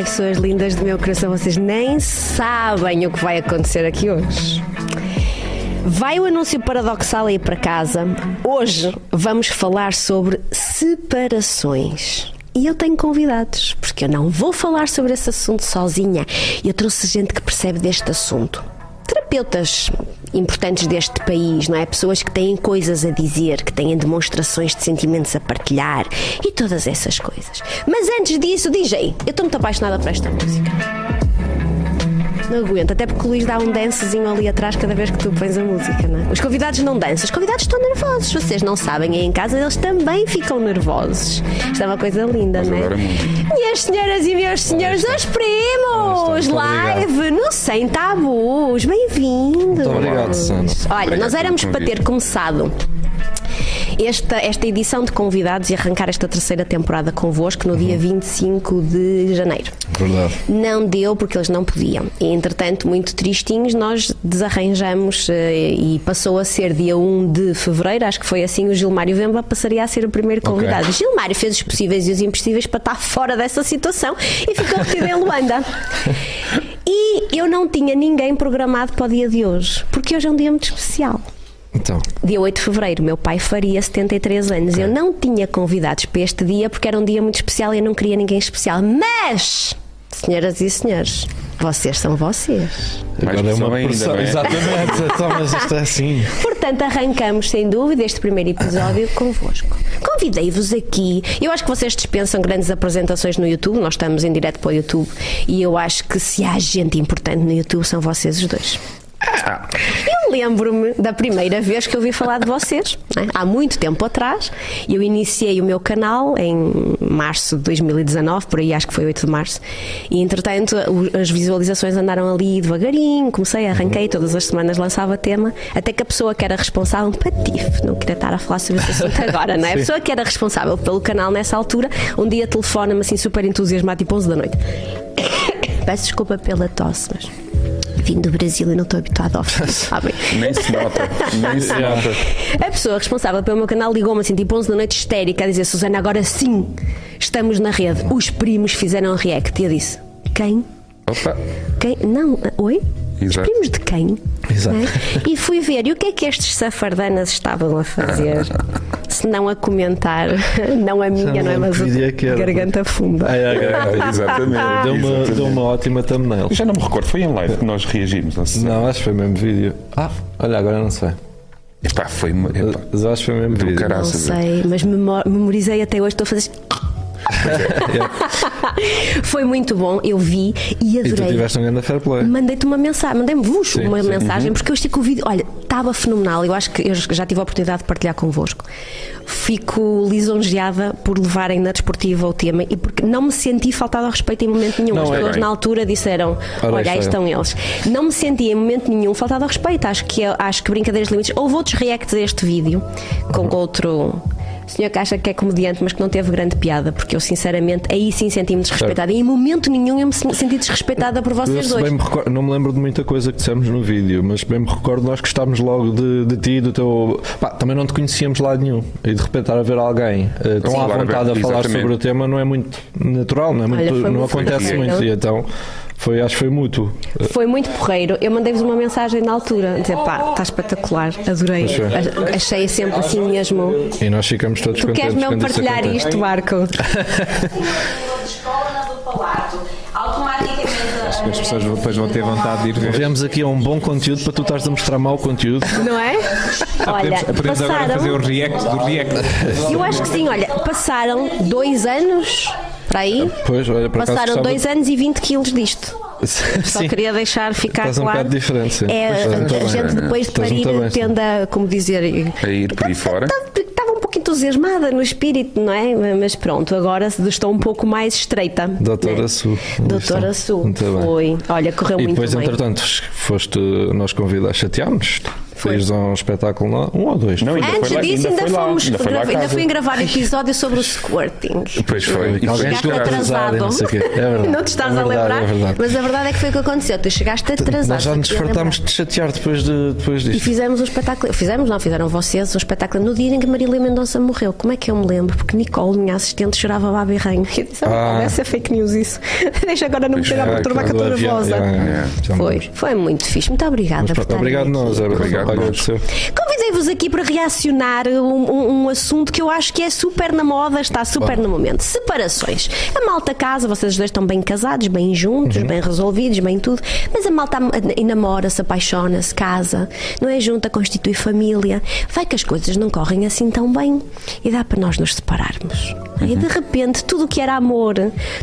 Ai, pessoas lindas do meu coração, vocês nem sabem o que vai acontecer aqui hoje. Vai o anúncio paradoxal aí para casa. Hoje vamos falar sobre separações. E eu tenho convidados, porque eu não vou falar sobre esse assunto sozinha. Eu trouxe gente que percebe deste assunto. Terapeutas importantes deste país, não é? Pessoas que têm coisas a dizer, que têm demonstrações de sentimentos a partilhar e todas essas coisas. Mas antes disso, DJ, eu estou muito apaixonada por esta música. Não aguento, até porque o Luís dá um dancezinho ali atrás cada vez que tu pões a música, não é? Os convidados não dançam, os convidados estão nervosos. Vocês não sabem, aí em casa eles também ficam nervosos. Isto é uma coisa linda, não é? Minhas senhoras e meus senhores, os primos! Live no Sem Tabus, bem-vindos! Muito obrigado, Sandra. Olha, Obrigado nós éramos para ter começado esta, esta edição de convidados e arrancar esta terceira temporada convosco no Uhum. dia 25 de janeiro. Verdade. Não deu porque eles não podiam. E, entretanto, muito tristinhos, nós desarranjamos eh, e passou a ser dia 1 de fevereiro, acho que foi assim, o Gilmário Vemba passaria a ser o primeiro convidado. O Gilmário fez os possíveis e os impossíveis para estar fora dessa situação e ficou retido em Luanda. E eu não tinha ninguém programado para o dia de hoje, porque hoje é um dia muito especial. Então, Dia 8 de fevereiro, meu pai faria 73 anos. Eu não tinha convidados para este dia porque era um dia muito especial e eu não queria ninguém especial. Mas, senhoras e senhores, vocês são vocês. Mais agora é uma pressão ainda, é? Exatamente. Então, mas isto é assim. Portanto, arrancamos sem dúvida este primeiro episódio convosco. Convidei-vos aqui. Eu acho que vocês dispensam grandes apresentações no YouTube. Nós estamos em direto para o YouTube e eu acho que se há gente importante no YouTube são vocês os dois. Eu lembro-me da primeira vez que eu ouvi falar de vocês, não é? há muito tempo atrás. Eu iniciei o meu canal em março de 2019, por aí acho que foi 8 de março, e entretanto as visualizações andaram ali devagarinho. Comecei, arranquei, todas as semanas lançava tema, até que a pessoa que era responsável, patife, não queria estar a falar sobre esse assunto agora, não é? A pessoa que era responsável pelo canal nessa altura, um dia telefona-me assim super entusiasmado, tipo 11 da noite. Peço desculpa pela tosse, mas vim do Brasil e não estou habituado ao frio, sabem? Nem se nota, nem se nota. A pessoa responsável pelo meu canal ligou-me assim, tipo 11 da noite, histérica, a dizer: Susana, agora sim, estamos na rede. Os primos fizeram react. E eu disse: Quem? Opa, Quem? Não, oi? Os Exato. primos de quem? Exato. É? E fui ver, e o que é que estes safardanas estavam a fazer? Se não a comentar, não a minha, não é? Mas é a que era. garganta funda. Ai, ai, ai. Ah, exatamente. Deu uma, deu uma ótima thumbnail. Eu Já não me recordo, foi em live que nós reagimos, não sei. Não, acho que foi mesmo vídeo. Ah, olha, agora não sei. Epá, foi. Epá, Mas acho que foi mesmo vídeo. caralho. Não Graças sei, mas memo- memorizei até hoje, estou a fazer. Foi muito bom, eu vi e E tu adorei. tiveste um grande fair play. Mandei-te uma mensagem, mandei-me vos Sim, uma sim. mensagem, porque eu achei que o vídeo, olha, estava fenomenal. Eu acho que eu já tive a oportunidade de partilhar convosco. Fico lisonjeada por levarem na desportiva o tema e porque não me senti faltado ao respeito em momento nenhum. Não, As é pessoas bem. na altura disseram: Ora, Olha, aí é. estão eles. Não me senti em momento nenhum faltado ao respeito. Acho que, acho que brincadeiras de limites. Houve outros reacts a este vídeo com Uhum. outro. Senhor que acha que é comediante, mas que não teve grande piada, porque eu sinceramente aí sim senti-me desrespeitada. E em momento nenhum eu me senti desrespeitada por vocês dois. bem me recordo, não me lembro de muita coisa que dissemos no vídeo, mas bem me recordo nós gostámos logo de, de ti e do teu. Pá, também não te conhecíamos lá nenhum. E de repente estar a ver alguém eh, tão Sim. à vontade a falar exatamente. sobre o tema não é muito natural, não é muito, Olha, não muito acontece muito. E então foi, acho que foi mútuo. Foi muito porreiro. Eu mandei-vos uma mensagem na altura, dizer pá, está espetacular, adorei. A- Achei sempre assim mesmo. E nós ficamos todos Tu contentes. queres mesmo partilhar isto, Marco? Palato, automaticamente As pessoas depois vão ter vontade de ir ver. Viemos aqui a um bom conteúdo para tu estás a mostrar mau conteúdo. Não é? Olha, Podemos, podemos agora fazer o passaram. react do react. Eu acho que sim, olha, passaram dois anos para aí. Pois, olha, Passaram gostava- dois anos e 20 quilos disto. Só queria deixar ficar Estás um claro. bocado diferente, sim. É, a bem. gente depois de parir bem, tende a, como dizer, a ir por aí fora. estava um pouco entusiasmada no espírito, não é? Mas pronto, agora estou um pouco mais estreita. Doutora né? Su. Doutora Su. Foi. Olha, correu E muito depois, bem. entretanto, foste, nós convidados, chateámos. Foi. Fez um espetáculo lá, um ou dois. Não, ainda Antes foi lá, disso, ainda, foi lá, fomos, ainda foi lá a ainda fui gravar episódio sobre o squirting. Pois foi. E Alguém chegou a atrasado. e não sei. É verdade. Não te estás É a verdade, lembrar? é. Mas a verdade é que foi o que aconteceu. Tu chegaste atrasado. Nós já nos fartámos de chatear depois, de, depois E disto. fizemos um espetáculo. Fizemos, não, fizeram vocês um espetáculo no dia em que Marília Mendonça morreu. Como é que eu me lembro? Porque Nicole, minha assistente, chorava a berranho. Eu disse: ah, Ah. vai ser fake news isso. Deixa agora não me pegar é, para turma que eu estou nervosa. Foi, foi muito fixe. Muito obrigada Obrigado nós, é Obrigado Convidei-vos aqui para reacionar um, um- um assunto que eu acho que é super na moda, está super no momento. Separações. A malta casa, vocês dois estão bem casados, bem juntos, Uhum. bem resolvidos, bem tudo. Mas a malta am- namora-se, apaixona-se, casa, não é junta, constitui família. Vai que as coisas não correm assim tão bem e dá para nós nos separarmos. E de repente, tudo o que era amor,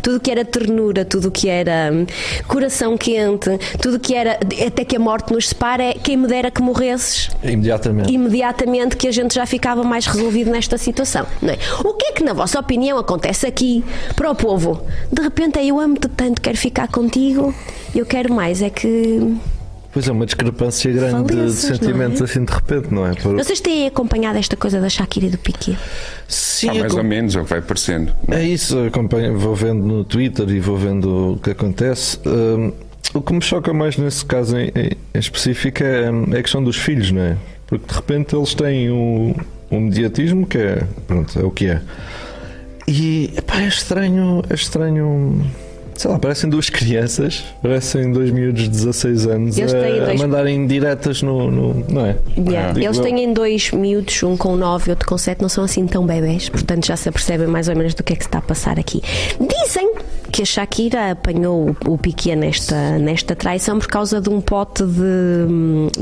tudo o que era ternura, tudo o que era hum, coração quente, tudo o que era até que a morte nos separa, é quem me dera que morresses Imediatamente. imediatamente que a gente já ficava mais resolvido nesta situação. Não é? O que é que, na vossa opinião, acontece aqui para o povo? De repente, eu amo-te tanto, quero ficar contigo, eu quero mais. É que. Pois é, uma discrepância grande de- de Faleças, sentimentos é? assim de repente, não é? Por- Vocês têm acompanhado esta coisa da Shakira e do Piquet? Sim, Ah, mais ou menos é o que vai aparecendo. É isso, acompanho, vou vendo no Twitter e vou vendo o que acontece. Hum, o que me choca mais nesse caso em, em- em específico é, é a questão dos filhos, não é? Porque de repente eles têm um, um mediatismo que é, pronto, é o que é. E epá, é estranho, é estranho. Sei lá, parecem duas crianças, parecem dois miúdos de 16 anos Eles têm a, dois- a mandarem diretas no, no- Não é? Yeah. Digo Eles eu. têm dois miúdos, um com 9 e outro com 7, não são assim tão bebés, portanto já se apercebem mais ou menos do que é que se está a passar aqui. Dizem que a Shakira apanhou o o Piquet nesta, nesta traição por causa de um pote de,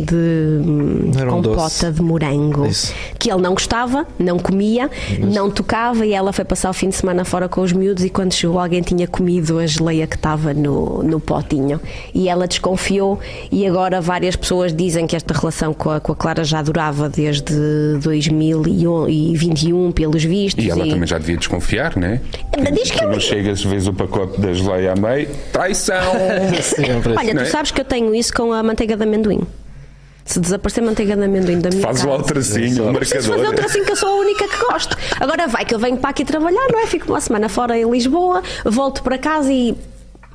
de um compota doce. de morango Isso. que ele não gostava, não comia, não tocava e ela foi passar o fim de semana fora com os miúdos e quando chegou alguém tinha comido a geleia que estava no, no potinho e ela desconfiou e agora várias pessoas dizem que esta relação com a, com a Clara já durava desde 2021 pelos vistos E ela também já devia desconfiar, né? Mas diz que ela- não chegas, vês o pacote da geleia a meio, traição! Sempre Olha, tu é? sabes que eu tenho isso com a manteiga de amendoim se desaparecer manteiga de amendoim da minha Fazes lá o casa tracinho, o Preciso fazer marcador. outra assim que eu sou a única que gosto. Agora vai que eu venho para aqui trabalhar, não é? Fico uma semana fora em Lisboa, volto para casa e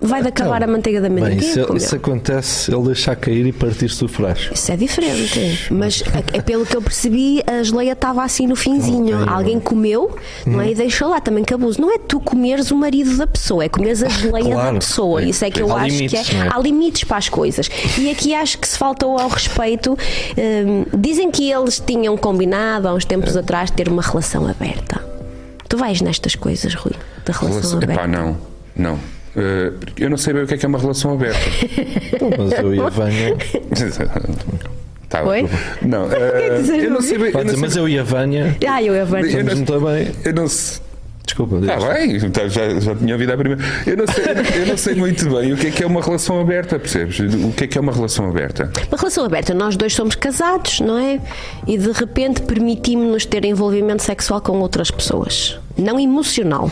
vai de acabar a manteiga de amendoim. Bem, é comeu? isso acontece, ele deixar cair e partir-se o frasco. Isso é diferente, mas é é pelo que eu percebi, a geleia estava assim no finzinho. Alguém comeu, não é? E deixou lá também que abuso. Não é tu comeres o marido da pessoa, é comeres a geleia Claro. da pessoa. Isso é que eu Há acho limites, que é. é? Há limites para as coisas. E aqui acho que se faltou ao respeito. Hum, dizem que eles tinham combinado há uns tempos É. atrás ter uma relação aberta. Tu vais nestas coisas, Rui, da relação Relação- aberta. Epá, não, não. Eh, eu não sei bem o que é que é uma relação aberta. Mas eu e a Vânia. Tá, Oi? Não, dizes, eu não sei bem. Eu Pode não dizer, mas eu e a Vânia. Ah, eu e a Vânia. Eu não- Estamos muito bem. eu não sei. Desculpa, Está deixa. bem, então já, já tinha ouvido a primeira. Eu não, sei, eu não sei muito bem o que é que é uma relação aberta, percebes? O que é que é uma relação aberta? Uma relação aberta, nós dois somos casados, não é? E de repente permitimos-nos ter envolvimento sexual com outras pessoas. Não emocional,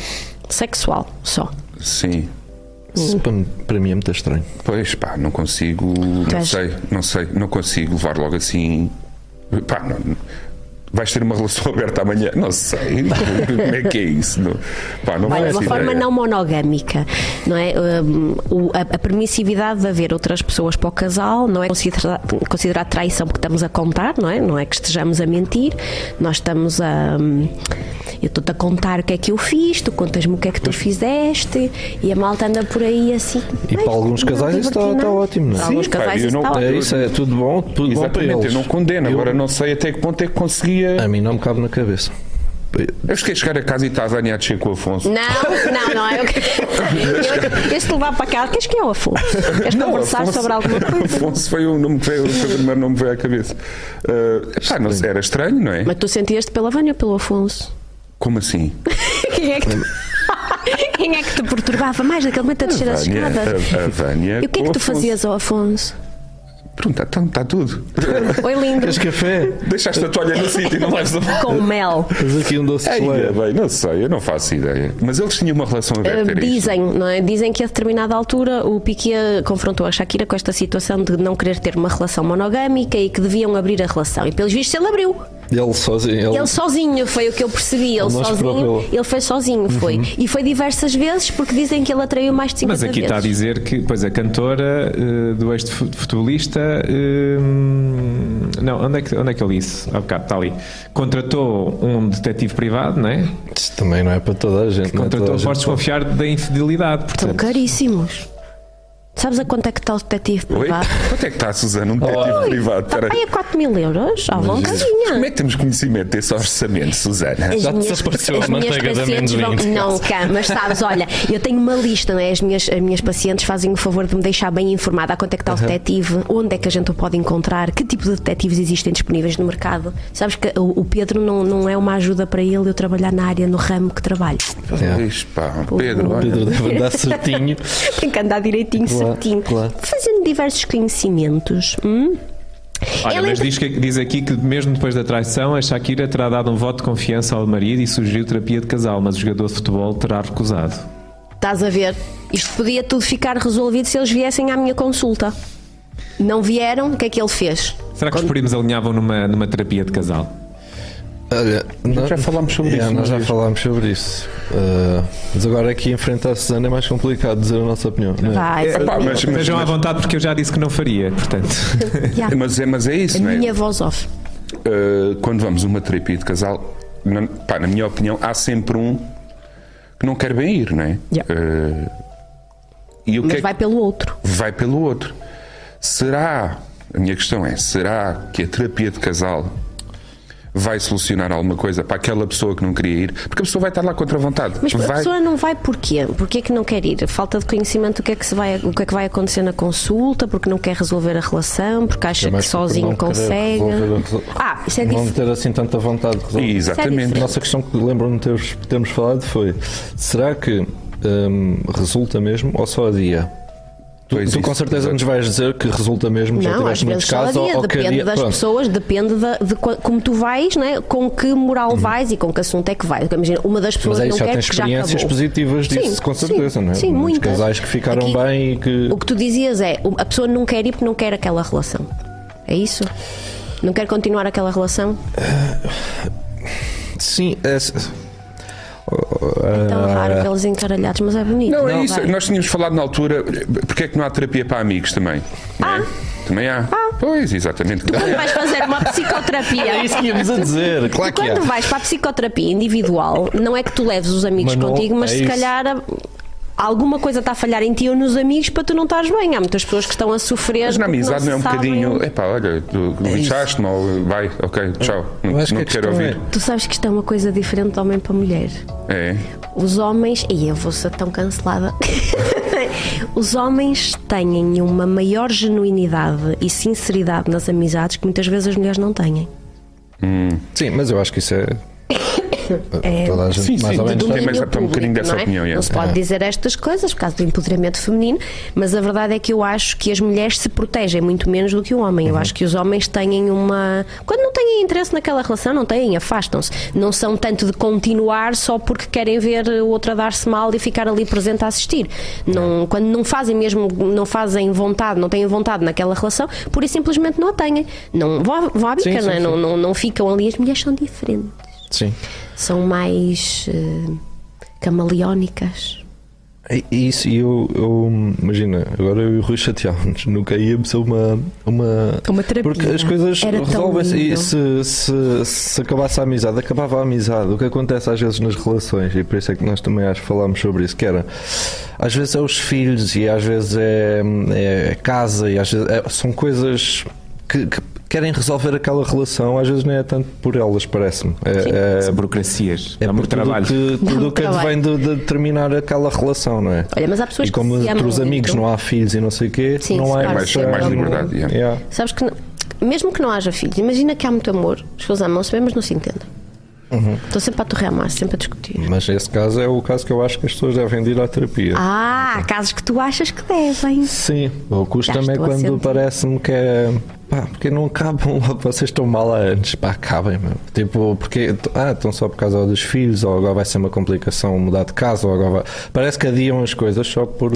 sexual só. Sim. Isso para, para mim é muito estranho. Pois pá, não consigo. Não és- sei, não sei, não consigo levar logo assim. Pá, não, vais ter uma relação aberta amanhã? Não sei. Como é que é isso? Não, pá, não Olha, uma forma ideia. não monogâmica, não é? Um, o- a, a permissividade de haver outras pessoas para o casal não é considerar, considerar traição porque estamos a contar, não é? Não é que estejamos a mentir, nós estamos a. hum, Eu estou-te a contar o que é que eu fiz, tu contas-me o que é que tu fizeste e a malta anda por aí assim. E para alguns casais isso está- está ótimo, não é? Para Sim, alguns pá, casais eu isso não- está é ótimo. É isso, é tudo bom, tudo bom para Exatamente, eles. eu não condeno. Eu- Agora não sei até que ponto é que conseguia. A mim não me cabe na cabeça. Eu fiquei chegar a casa e está a descer com o Afonso. Não, não, não é o que. Eu, eu, te levar para cá, queres que é o Afonso? Queres conversar Afonso- sobre alguma coisa? Afonso foi o nome que veio, o primeiro nome que veio à cabeça. Uh, pá, não era estranho, não é? Mas tu sentias-te pela Vânia ou pelo Afonso? Como assim? Quem é que te, Quem é que te perturbava mais naquele momento a descer as Vânia, escadas? a, a Vânia E o que é que tu Afonso. fazias ao Afonso? Então está tudo. Oi, lindo. Queres café? Deixaste a toalha no sítio e não leves a Com mel. Tens aqui um doce de Ai, leite. bem, não sei, eu não faço ideia. Mas eles tinham uma relação aberta. Uh, dizem, não é? Dizem que a determinada altura o Piquet confrontou a Shakira com esta situação de não querer ter uma relação monogâmica e que deviam abrir a relação. E pelos vistos ele abriu. Ele sozinho. Ele, Ele sozinho, foi o que eu percebi. Ele sozinho, ele foi sozinho, foi. E foi diversas vezes porque dizem que ele atraiu mais de 50 Mas aqui vezes. está a dizer que, pois, a cantora eh, do ex-futebolista. eh, não, onde é, que, onde é que ele disse? Há bocado, está ali. Contratou um detetive privado, não é? Isto também não é para toda a gente. não é Contratou, toda a podes desconfiar da infidelidade. São Portanto, caríssimos. Sabes a quanto é que está o detetive Oi? privado? Quanto é que está a Susana? Um detetive privado? Está aí a 4 mil euros, à Como é que temos conhecimento desse orçamento, Susana? As Já minhas, desapareceu a manteiga de pacientes vão, não cá, mas sabes, olha, eu tenho uma lista, não é? As minhas, as minhas pacientes fazem o favor de me deixar bem informada a quanto é que está o detetive, onde é que a gente o pode encontrar, que tipo de detetives existem disponíveis no mercado. Sabes que o, o Pedro não, não é uma ajuda para ele eu trabalhar na área, no ramo que trabalho. Pois, pá, Pedro, olha. Pedro deve andar certinho. Tem que andar direitinho, Claro, certinho. claro. Fazendo diversos conhecimentos. hum? olha, Ela mas diz, que- diz aqui que mesmo depois da traição, a Shakira terá dado um voto de confiança ao marido e sugeriu terapia de casal, mas o jogador de futebol terá recusado. Estás a ver? Isto podia tudo ficar resolvido se eles viessem à minha consulta. Não vieram, o que é que ele fez? Será que os primos alinhavam numa, numa terapia de casal? Olha, nós já falámos sobre Yeah, isso Nós já falámos sobre isso. Uh, mas agora aqui enfrentar a Susana é mais complicado dizer a nossa opinião. Não é? Vai, vai. mas, mas, Estejam à vontade porque eu já disse que não faria, portanto. Yeah. mas é, mas é isso, A não é? minha voz off. Uh, quando vamos a uma terapia de casal, na, pá, na minha opinião, há sempre um que não quer bem ir, não é? Yeah. Uh, e o que Mas é que- vai pelo outro. vai pelo outro. Será, a minha questão é, será que a terapia de casal vai solucionar alguma coisa para aquela pessoa que não queria ir? Porque a pessoa vai estar lá contra a vontade. Mas a vai, pessoa não vai porquê? Porquê que não quer ir? Falta de conhecimento do que é que, se vai, o que é que vai acontecer na consulta, porque não quer resolver a relação, porque acha É mais que sozinho consegue. a Ah, isso é Não diferente. ter assim tanta vontade de resolver. Exatamente. Isso é A nossa questão que lembro-me de termos, termos falado foi: será que hum, resulta mesmo ou só adia? Tu, Pois tu com certeza nos vais dizer que resulta mesmo, já Não, às tiveste muitos casos, dia, ou, ou que depende das pronto. pessoas, depende de, qua- como tu vais, né? com que moral vais e com que assunto é que vais. Imagina, uma das pessoas Mas aí não já quer tens já experiências positivas disso, Sim, com sim, certeza, não é? Sim, Muitos muitas. casais que ficaram Aqui, bem e que. O que tu dizias é, a pessoa não quer ir porque não quer aquela relação. É isso? Não quer continuar aquela relação? Sim, é. É tão raro vê-los encaralhados, mas é bonito. Não, é isso. vai. Nós tínhamos falado na altura, porque é que não há terapia para amigos também? não é? Também há. Pois, exatamente. Quando vais fazer uma psicoterapia. É isso que íamos a dizer, claro que Quando há. vais para a psicoterapia individual, não é que tu leves os amigos Mas não- contigo, mas é se isso. calhar a- alguma coisa está a falhar em ti ou nos amigos para tu não estares bem. Há muitas pessoas que estão a sofrer. Mas na amizade não é um sabem. bocadinho. Epá, olha, tu lixaste-me ou vai, ok, tchau. Não, Eu não quero ouvir. Tu sabes que isto é uma coisa diferente de homem para mulher. É. Os homens, e eu vou ser tão cancelada. Os homens têm uma maior genuinidade e sinceridade nas amizades que muitas vezes as mulheres não têm. Sim, mas eu acho que isso é. É- Toda a gente Sim, mais sim, ou menos tem tem um bocadinho público, dessa não é? opinião, é. Não se pode dizer estas coisas por causa do empoderamento feminino, mas a verdade é que eu acho que as mulheres se protegem muito menos do que o homem. Eu Uhum. acho que os homens têm uma. Quando não têm interesse naquela relação, não têm, afastam-se. Não são tanto de continuar só porque querem ver o outro a dar-se mal e ficar ali presente a assistir. Não, quando não fazem mesmo, não fazem vontade, não têm vontade naquela relação, por isso simplesmente não a têm. Não vão, vão à bica, Sim, não, é? sim, não, não, não ficam ali. As mulheres são diferentes Sim. são mais eh, camaleónicas. E Isso, e eu, eu imagina, agora eu e o Rui chateávamos, nunca íamos a uma, uma. Uma terapia. Porque as coisas resolvem-se. E se, se, se acabasse a amizade, acabava a amizade. O que acontece às vezes nas relações, e por isso é que nós também acho que falámos sobre isso, que era às vezes é os filhos e às vezes é, é casa e às vezes é- são coisas que, que querem resolver aquela relação, às vezes não é tanto por elas, parece-me. É, é, burocracias. é por trabalho. que, tudo muito que vem de, de determinar aquela relação, não é? Olha, mas há pessoas E como que se entre os amigos não há filhos e não sei o quê, Sim, não há mais- sempre mais liberdade, yeah. Yeah. Sabes que não- mesmo que não haja filhos, imagina que há muito amor, as pessoas amam-se mas não se entendem. Estou sempre a massa, sempre a discutir. Mas esse caso é o caso que eu acho que as pessoas devem de ir à terapia. Ah, casos que tu achas que devem. Sim, o custa-me é quando parece-me que é. Pá, porque não acabam, vocês estão mal anos, pá, acabem, meu. Tipo, porque. Ah, estão só por causa dos filhos, ou agora vai ser uma complicação mudar de casa, ou agora vai. Parece que adiam as coisas só por,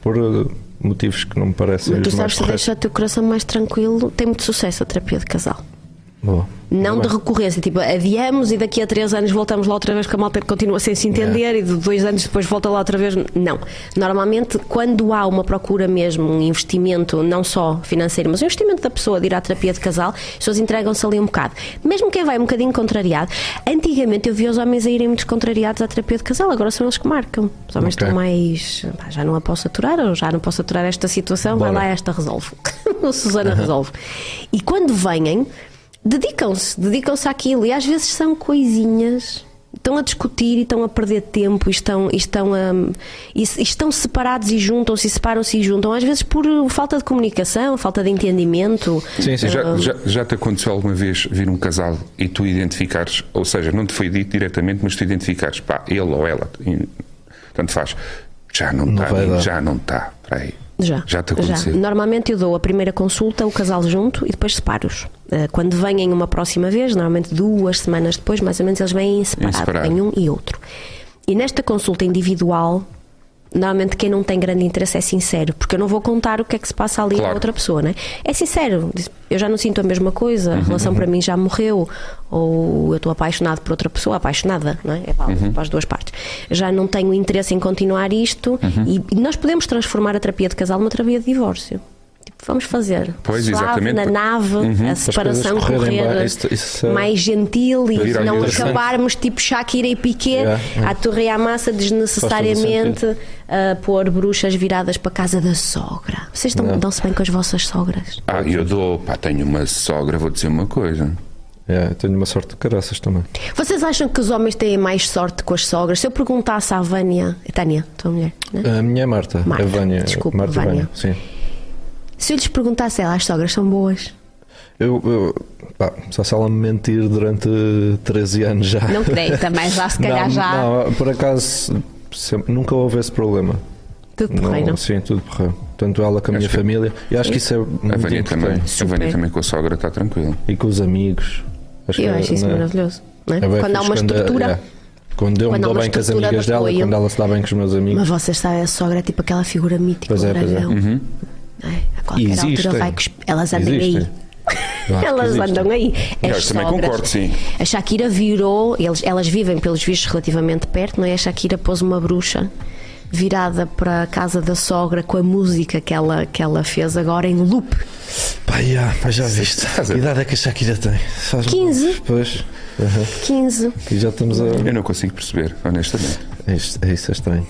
por uh, motivos que não me parecem Mas tu sabes que deixa o teu coração mais tranquilo. Tem muito sucesso a terapia de casal. Boa. Não de recorrência, tipo, adiamos e daqui a três anos voltamos lá outra vez que a malta continua sem se entender e de dois anos depois volta lá outra vez. Não. Normalmente, quando há uma procura mesmo, um investimento, não só financeiro, mas um investimento da pessoa de ir à terapia de casal, as pessoas entregam-se ali um bocado. Mesmo quem vai um bocadinho contrariado, antigamente eu via os homens a irem muito contrariados à terapia de casal, agora são eles que marcam. Os homens Ok. estão mais. "Pá, já não a posso aturar, ou já não posso aturar esta situação, vai Bora. lá, esta resolve. o Susana resolve. E quando vêm, dedicam-se, dedicam-se àquilo e às vezes são coisinhas. Estão a discutir e estão a perder tempo e estão, e estão, a, e e estão separados e juntam-se e separam-se e juntam, às vezes por uh, falta de comunicação, falta de entendimento. Sim, sim. Já, já, já te aconteceu alguma vez vir um casal e tu identificares, ou seja, não te foi dito diretamente, mas tu identificares, pá, ele ou ela, tanto faz, já não está, já não está, para aí. Já. Já te aconteceu. Normalmente eu dou a primeira consulta, o casal junto e depois separo-os. Eh, Quando vêm uma próxima vez, normalmente duas semanas depois, mais ou menos, eles vêm em separado, um e outro. E nesta consulta individual, normalmente quem não tem grande interesse é sincero, porque eu não vou contar o que é que se passa ali Claro. a outra pessoa, né? É sincero, eu já não sinto a mesma coisa, Uhum, a relação para mim já morreu, ou eu estou apaixonado por outra pessoa, apaixonada, não é? É válido Uhum. para as duas partes. Já não tenho interesse em continuar isto Uhum. e e nós podemos transformar a terapia de casal numa terapia de divórcio. Vamos fazer Pois, suave, exatamente. na nave, a separação correr bem, isso- isso mais gentil e não acabarmos tipo Shakira e Piquet Yeah, yeah. a torre à massa desnecessariamente a pôr bruxas viradas para a casa da sogra. Vocês estão- Não. dão-se bem com as vossas sogras? Ah, eu dou, pá, tenho uma sogra, vou dizer uma coisa. É, tenho uma sorte de caraças também. Vocês acham que os homens têm mais sorte com as sogras? Se eu perguntasse à Vânia, Tânia, tua mulher, né? A minha é Marta, Marta, a Vânia. desculpa, Marta Vânia. Vânia. Sim. Se eu lhes perguntasse, ela, as sogras são boas? Eu, eu- pá, só se ela me mentir durante 13 anos já. Não creio, também já se calhar não, já. Não, por acaso sempre- nunca houve esse problema. Tudo Não, porreiro. Sim, tudo porreiro. Tanto ela com a minha Acho que- família. E acho que isso é A muito Vânia também, a. Vânia também com a sogra está tranquilo. E com os amigos. Acho Eu que, acho isso né, maravilhoso. não é? é quando há uma quando- estrutura. é, Quando eu Quando me dou bem com as amigas de dela, apoio. quando ela se dá bem com os meus amigos. Mas vocês sabem, a sogra é tipo aquela figura mítica Pois do é, pois é. Uhum. Não é? A qualquer Existem. altura vai Elas andam Existem. aí. Eu Elas andam aí. Eu As também sogras. concordo, sim. A Shakira virou, eles, elas vivem pelos vistos relativamente perto, não é? A Shakira pôs uma bruxa virada para a casa da sogra com a música que ela, que ela fez agora em loop. Pá, já, pá, já viste. Que idade é que a Shakira tem? Faz 15. Pois. Aham. 15. E já estamos a. Eu não consigo perceber, honestamente. É isto, é isso, é estranho.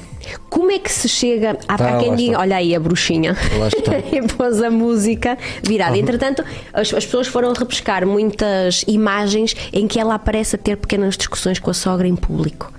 Como é que se chega. Há, Ah, há quem diga, olha aí a bruxinha. Lá está. e pôs a música virada. Entretanto, as, as pessoas foram repescar muitas imagens em que ela aparece a ter pequenas discussões com a sogra em público.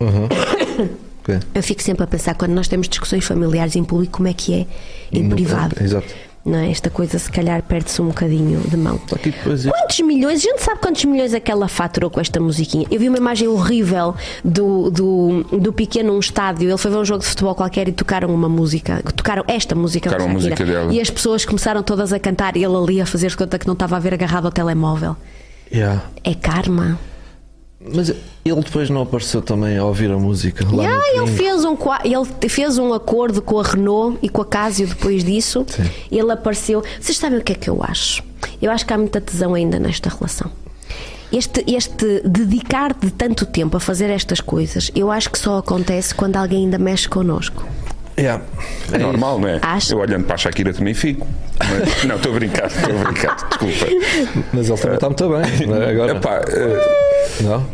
Ok. Eu fico sempre a pensar, quando nós temos discussões familiares em público, como é que é em No- privado? Exato. Não é? Esta coisa, se calhar, perde-se um bocadinho de mão. Depois isto- Quantos milhões? A gente sabe quantos milhões é que ela faturou com esta musiquinha? Eu vi uma imagem horrível do, do, do pequeno num estádio. Ele foi ver um jogo de futebol qualquer e tocaram uma música. Tocaram esta música. Tocaram a música dela. E as pessoas começaram todas a cantar e ele ali a fazer conta que não estava a ver agarrado ao telemóvel. Yeah. É karma. Mas ele depois não apareceu também a ouvir a música. Lá E no ah, ele fez, um, ele fez um acordo com a Renault e com a Casio depois disso. Sim. Ele apareceu. Vocês sabem o que é que eu acho? Eu acho que há muita tesão ainda nesta relação. Este, este dedicar de tanto tempo a fazer estas coisas, eu acho que só acontece quando alguém ainda mexe connosco. Yeah. É normal, não é? Acho. Eu olhando para a Shakira também fico. Mas- não, estou a brincar, estou a brincar, desculpa. Mas ele também está muito bem. não é? Agora. Epá, eh, Não?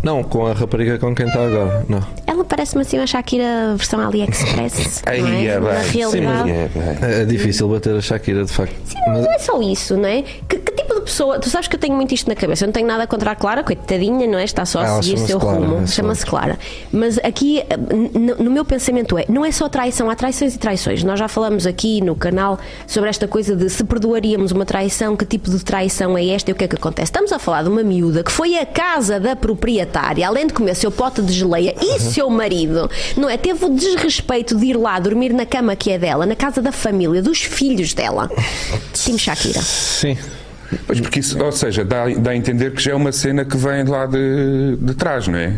Não, com a rapariga com quem está agora. Não. Ela parece-me assim uma Shakira versão AliExpress. Aí não é? é Na bem. realidade. é bem. É difícil bater a Shakira, de facto. Sim, mas não é só isso, não é? Que, que pessoa. Tu sabes que eu tenho muito isto na cabeça. Eu não tenho nada contra a Clara, coitadinha, não é? Está só a Ela seguir chama-se seu Clara, rumo. é Chama-se Clara. Mas aqui, eh, no meu pensamento é: não é só traição, há traições e traições. Nós já falamos aqui no canal sobre esta coisa de se perdoaríamos uma traição, que tipo de traição é esta e o que é que acontece. Estamos a falar de uma miúda que foi à casa da proprietária, além de comer seu pote de geleia e seu marido, não é? Teve o desrespeito de ir lá dormir na cama que é dela, na casa da família, dos filhos dela. Time Shakira. Sim. Pois porque isso, ou seja, dá, dá a entender que já é uma cena que vem lá de, de trás, não é?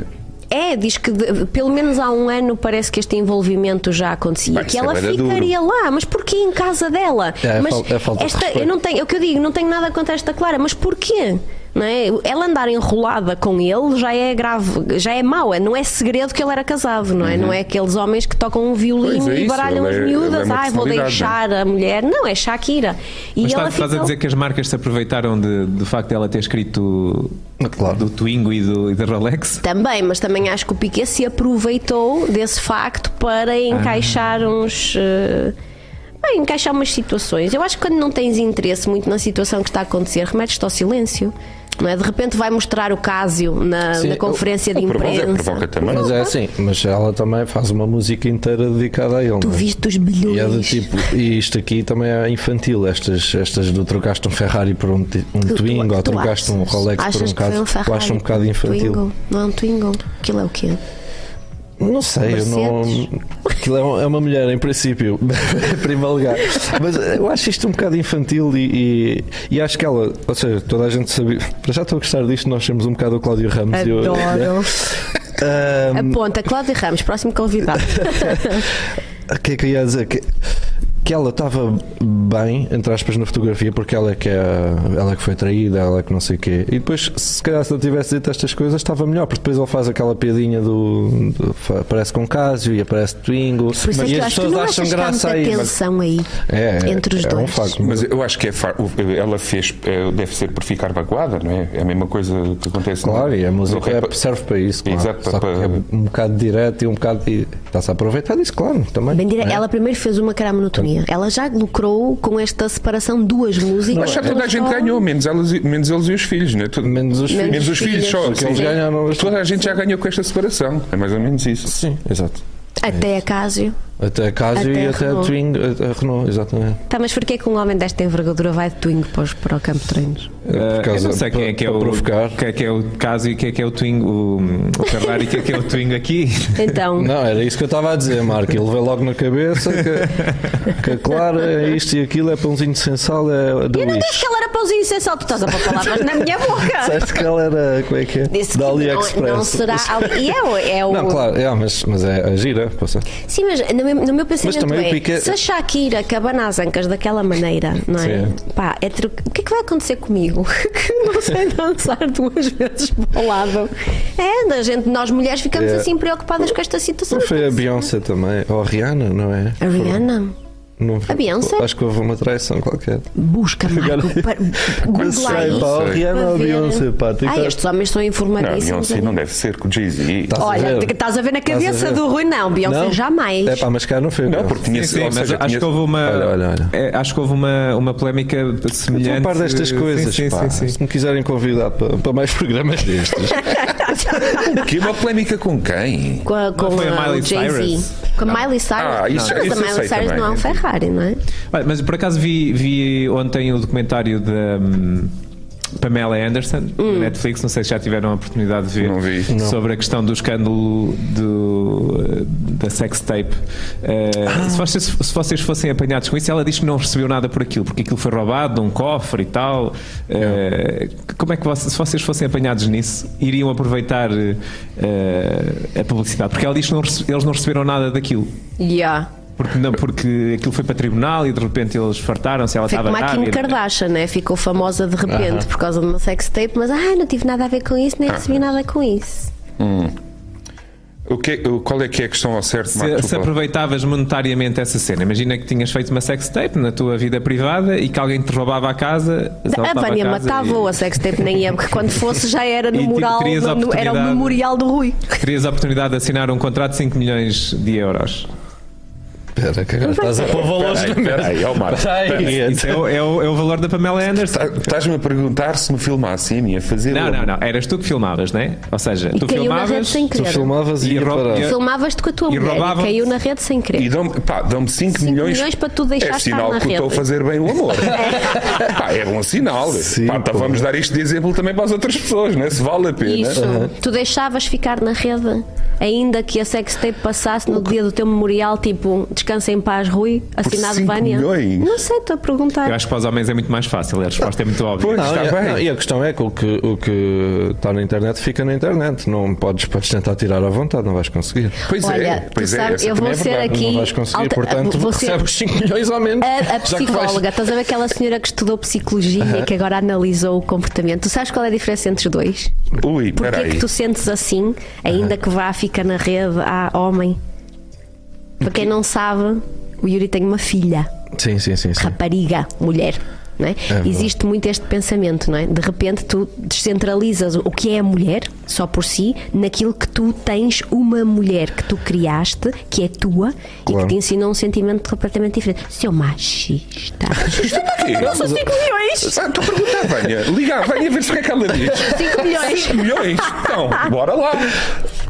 É, diz que de- pelo menos há um ano parece que este envolvimento já acontecia. Bem, que é ela ficaria lá, mas porquê em casa dela? É, é mas é falta de esta, eu não tenho, é o que eu digo, não tenho nada contra esta Clara, mas porquê? Não é? Ela andar enrolada com ele já é grave, já é mau, é- não é segredo que ele era casado, não é? Não é aqueles homens que tocam um violino é e baralham as é- miúdas, ela é ai, vou personalidade, deixar a mulher. Não, é Shakira. E Mas ela estás, estás a dizer que as marcas se aproveitaram de, do facto de ela ter escrito Claro. do Twingo e, do, e da Rolex? Também, mas também acho que o Piquet se aproveitou desse facto para Ah. encaixar uns. eh, bem, encaixar umas situações. Eu acho que quando não tens interesse muito na situação que está a acontecer, remetes-te ao silêncio. Não é? De repente vai mostrar o Cásio na, Sim, na conferência de provoca- imprensa. provoca também. Mas é assim, mas ela também faz uma música inteira dedicada a ele. Tu é? viste os E bilhões. é do tipo, e isto aqui também é infantil, estas, estas do trocaste um Ferrari por um, um Tu- tu- Twingo ou tu trocaste um achas? Rolex por um caso, um Ferrari? eu acho um bocado infantil. Twingo? Não é um Twingo. Aquilo é o quê? Não sei, eu não. Aquilo é uma- é uma mulher, em princípio, em primeiro lugar. Mas eu acho isto um bocado infantil e, e, e acho que ela, ou seja, toda a gente sabia. Para já estou a gostar disto, nós temos um bocado o Cláudio Ramos. e eu- Adoro. Ahm, Aponta, Cláudio Ramos, próximo convidado. O que é que eu ia dizer? Que, que ela estava bem, entre aspas, na fotografia, porque ela é que, é, ela é que foi traída, ela é que não sei o quê. E depois, se calhar, se ele tivesse dito estas coisas, estava melhor, porque depois ele faz aquela piadinha do. do aparece com Cásio e aparece Twingo. É e que eu as acho que pessoas não acham graça aí. Mas tensão aí é, entre os é dois. um facto. Mas eu acho que é fa- o- ela fez, eh, deve ser por ficar magoada, não é? É a mesma coisa que acontece no- Claro, e a no música rap. é- serve para isso, claro. Exato, Só que para- é um bocado direto e um bocado. de- Está-se a aproveitar disso, claro, também. Bem é? Ela primeiro fez uma que era a monotonia. Ela já lucrou com esta separação de duas músicas. Mas já toda a gente Só- ganhou, menos, elas, e- menos eles e os filhos, não é? Tudo- Menos os Menos filhos. menos os filhos, só. Porque eles sim. ganharam. Toda a gente já ganhou com esta separação. É mais ou menos isso. Sim, exato. Até a Cásio. Até a Casio Até e a até a. Twingo, a a Renault, exatamente. Tá, mas porquê que um homem desta envergadura vai de Twingo para, os- para o campo de treinos? Por Uh, causa- eu não sei quem é que é o provocar. quem é que é o caso e quem é que é o Twingo, o, o Ferrari, quem é que é o Twingo aqui. Então, Não, era isso que eu estava a dizer, Marco. Ele veio logo na cabeça que, que claro, é isto e aquilo, é pãozinho de sensal, é da eu não disse que ela era pauzinho sensal, tu estás a pôr palavras na minha boca. Disseste que ela era, como é que é? Disse que da não, AliExpress. não será. ali- E é, o- é o. Não, claro, é, mas, mas é a gira. poça. Sim, mas no meu, pensamento é, se a Shakira cabana as ancas daquela maneira, não é? Sim. Pá, é tru- o que é que vai acontecer comigo? que não sei dançar duas vezes para o lado. É, a gente, nós mulheres ficamos É. assim preocupadas com esta situação. Não foi a Beyoncé também, ou a Rihanna, não é? A Rihanna? Não, A Beyoncé? Acho que houve uma traição qualquer. Busca, Marco, para, Não Google sei, aí. pá, a para Rihanna ou a. Beyoncé, pá. estar- estes homens são Não, informadíssimos. Beyoncé não deve ser com o Jay-Z. Olha, estás a ver na cabeça ver? do Rui? Não, Beyoncé Não? jamais. É pá, mas cá não foi Não, porque tinha Sim, mas seja, acho tinha- que houve uma. Olha, olha, olha. é, acho que houve uma, uma polémica semelhante. Estou a par destas coisas, sim, pá. sim, sim. Se me quiserem convidar para, para mais programas destes. Que uma polémica com quem? Com, a, com foi a a- Miley. Cyrus? Com a Miley Cyrus. Ah, isso- mas isso a eu Miley Cyrus também. não é um Ferrari, não é? Olha, mas por acaso vi, vi ontem o documentário da Pamela Anderson Hum. na Netflix, não sei se já tiveram a oportunidade de ver Não vi. Não. sobre a questão do escândalo do, da sex tape. Eh, Ah. se, vocês, se vocês fossem apanhados com isso, ela diz que não recebeu nada por aquilo, porque aquilo foi roubado de um cofre e tal. Eh, como é que vocês, se vocês fossem apanhados nisso, iriam aproveitar eh, a publicidade? Porque ela diz que não eles não receberam nada daquilo. Yeah. Porque, não, porque aquilo foi para tribunal e de repente eles fartaram-se, ela estava como a Kim grávida. Kardashian, né? Ficou famosa de repente por causa de uma sex tape, mas ah, não tive nada a ver com isso, nem recebi nada com isso. O que, o- qual é que é a questão ao certo, Marco? Se, se aproveitavas monetariamente essa cena, imagina que tinhas feito uma sex tape na tua vida privada e que alguém te roubava a casa. A assaltava Vânia matava ou a sex tape nem ia, porque quando fosse já era no E, mural, a no- era o memorial do Rui. e terias a oportunidade de assinar um contrato de 5 milhões de euros. Espera, que agora estás a pôr valores na mesa. peraí, ó Marco. Isso é, o- é o, é o valor da Pamela Anderson. Tá- Estás-me a perguntar se me filmasse a mim a fazer. Não, não, não. Eras tu que filmavas, não é? Ou seja, E tu caiu na rede filmavas. sem Tu querer. filmavas e E ia e- Filmavas-te com a tua E mulher roubavam- e caiu na rede sem querer. E dão-me pá, dão 5 Cinco milhões. milhões para tu deixar É estar sinal na que estou a fazer bem o amor. Pá, é bom sinal. Sim, Pá, então pô. vamos dar isto de exemplo também para as outras pessoas, né? se vale a pena. Isso. Tu deixavas ficar na rede, ainda que a sextape passasse no dia do teu memorial, tipo, descansa em paz, Rui, assinado Vânia. milhões? Não sei, estou a perguntar. Eu acho que para os homens é muito mais fácil. A resposta é muito óbvia. Pois. Não, Está e, a, bem. não, e a questão é que o, que o que está na internet fica na internet. Não podes, podes tentar tirar à vontade, não vais conseguir. Pois Olha, é, tu pois é, eu vou é ser verdade. aqui. Não vais conseguir, alta- portanto, vou ser- recebes 5 milhões ao menos. A, a vais- psicóloga, estás a ver aquela senhora que estudou psicologia e que agora analisou o comportamento. Tu sabes qual é a diferença entre os dois? Ui, Porquê é que tu sentes assim, ainda que vá ficar na rede a homem? Para quem não sabe, o Yuri tem uma filha, Sim, sim, sim. sim. rapariga, mulher. Não é? verdade. Existe muito este pensamento, não é? De repente tu descentralizas o que é a mulher, só por si, naquilo que tu tens uma mulher que tu criaste, que é tua e Claro. que te ensinou um sentimento completamente diferente. Seu machista. Não são 5 milhões! Estou a perguntar, Vânia. Liga, Vânia, ver se o que é que ela diz. 5 milhões! 5 milhões? Então, bora lá.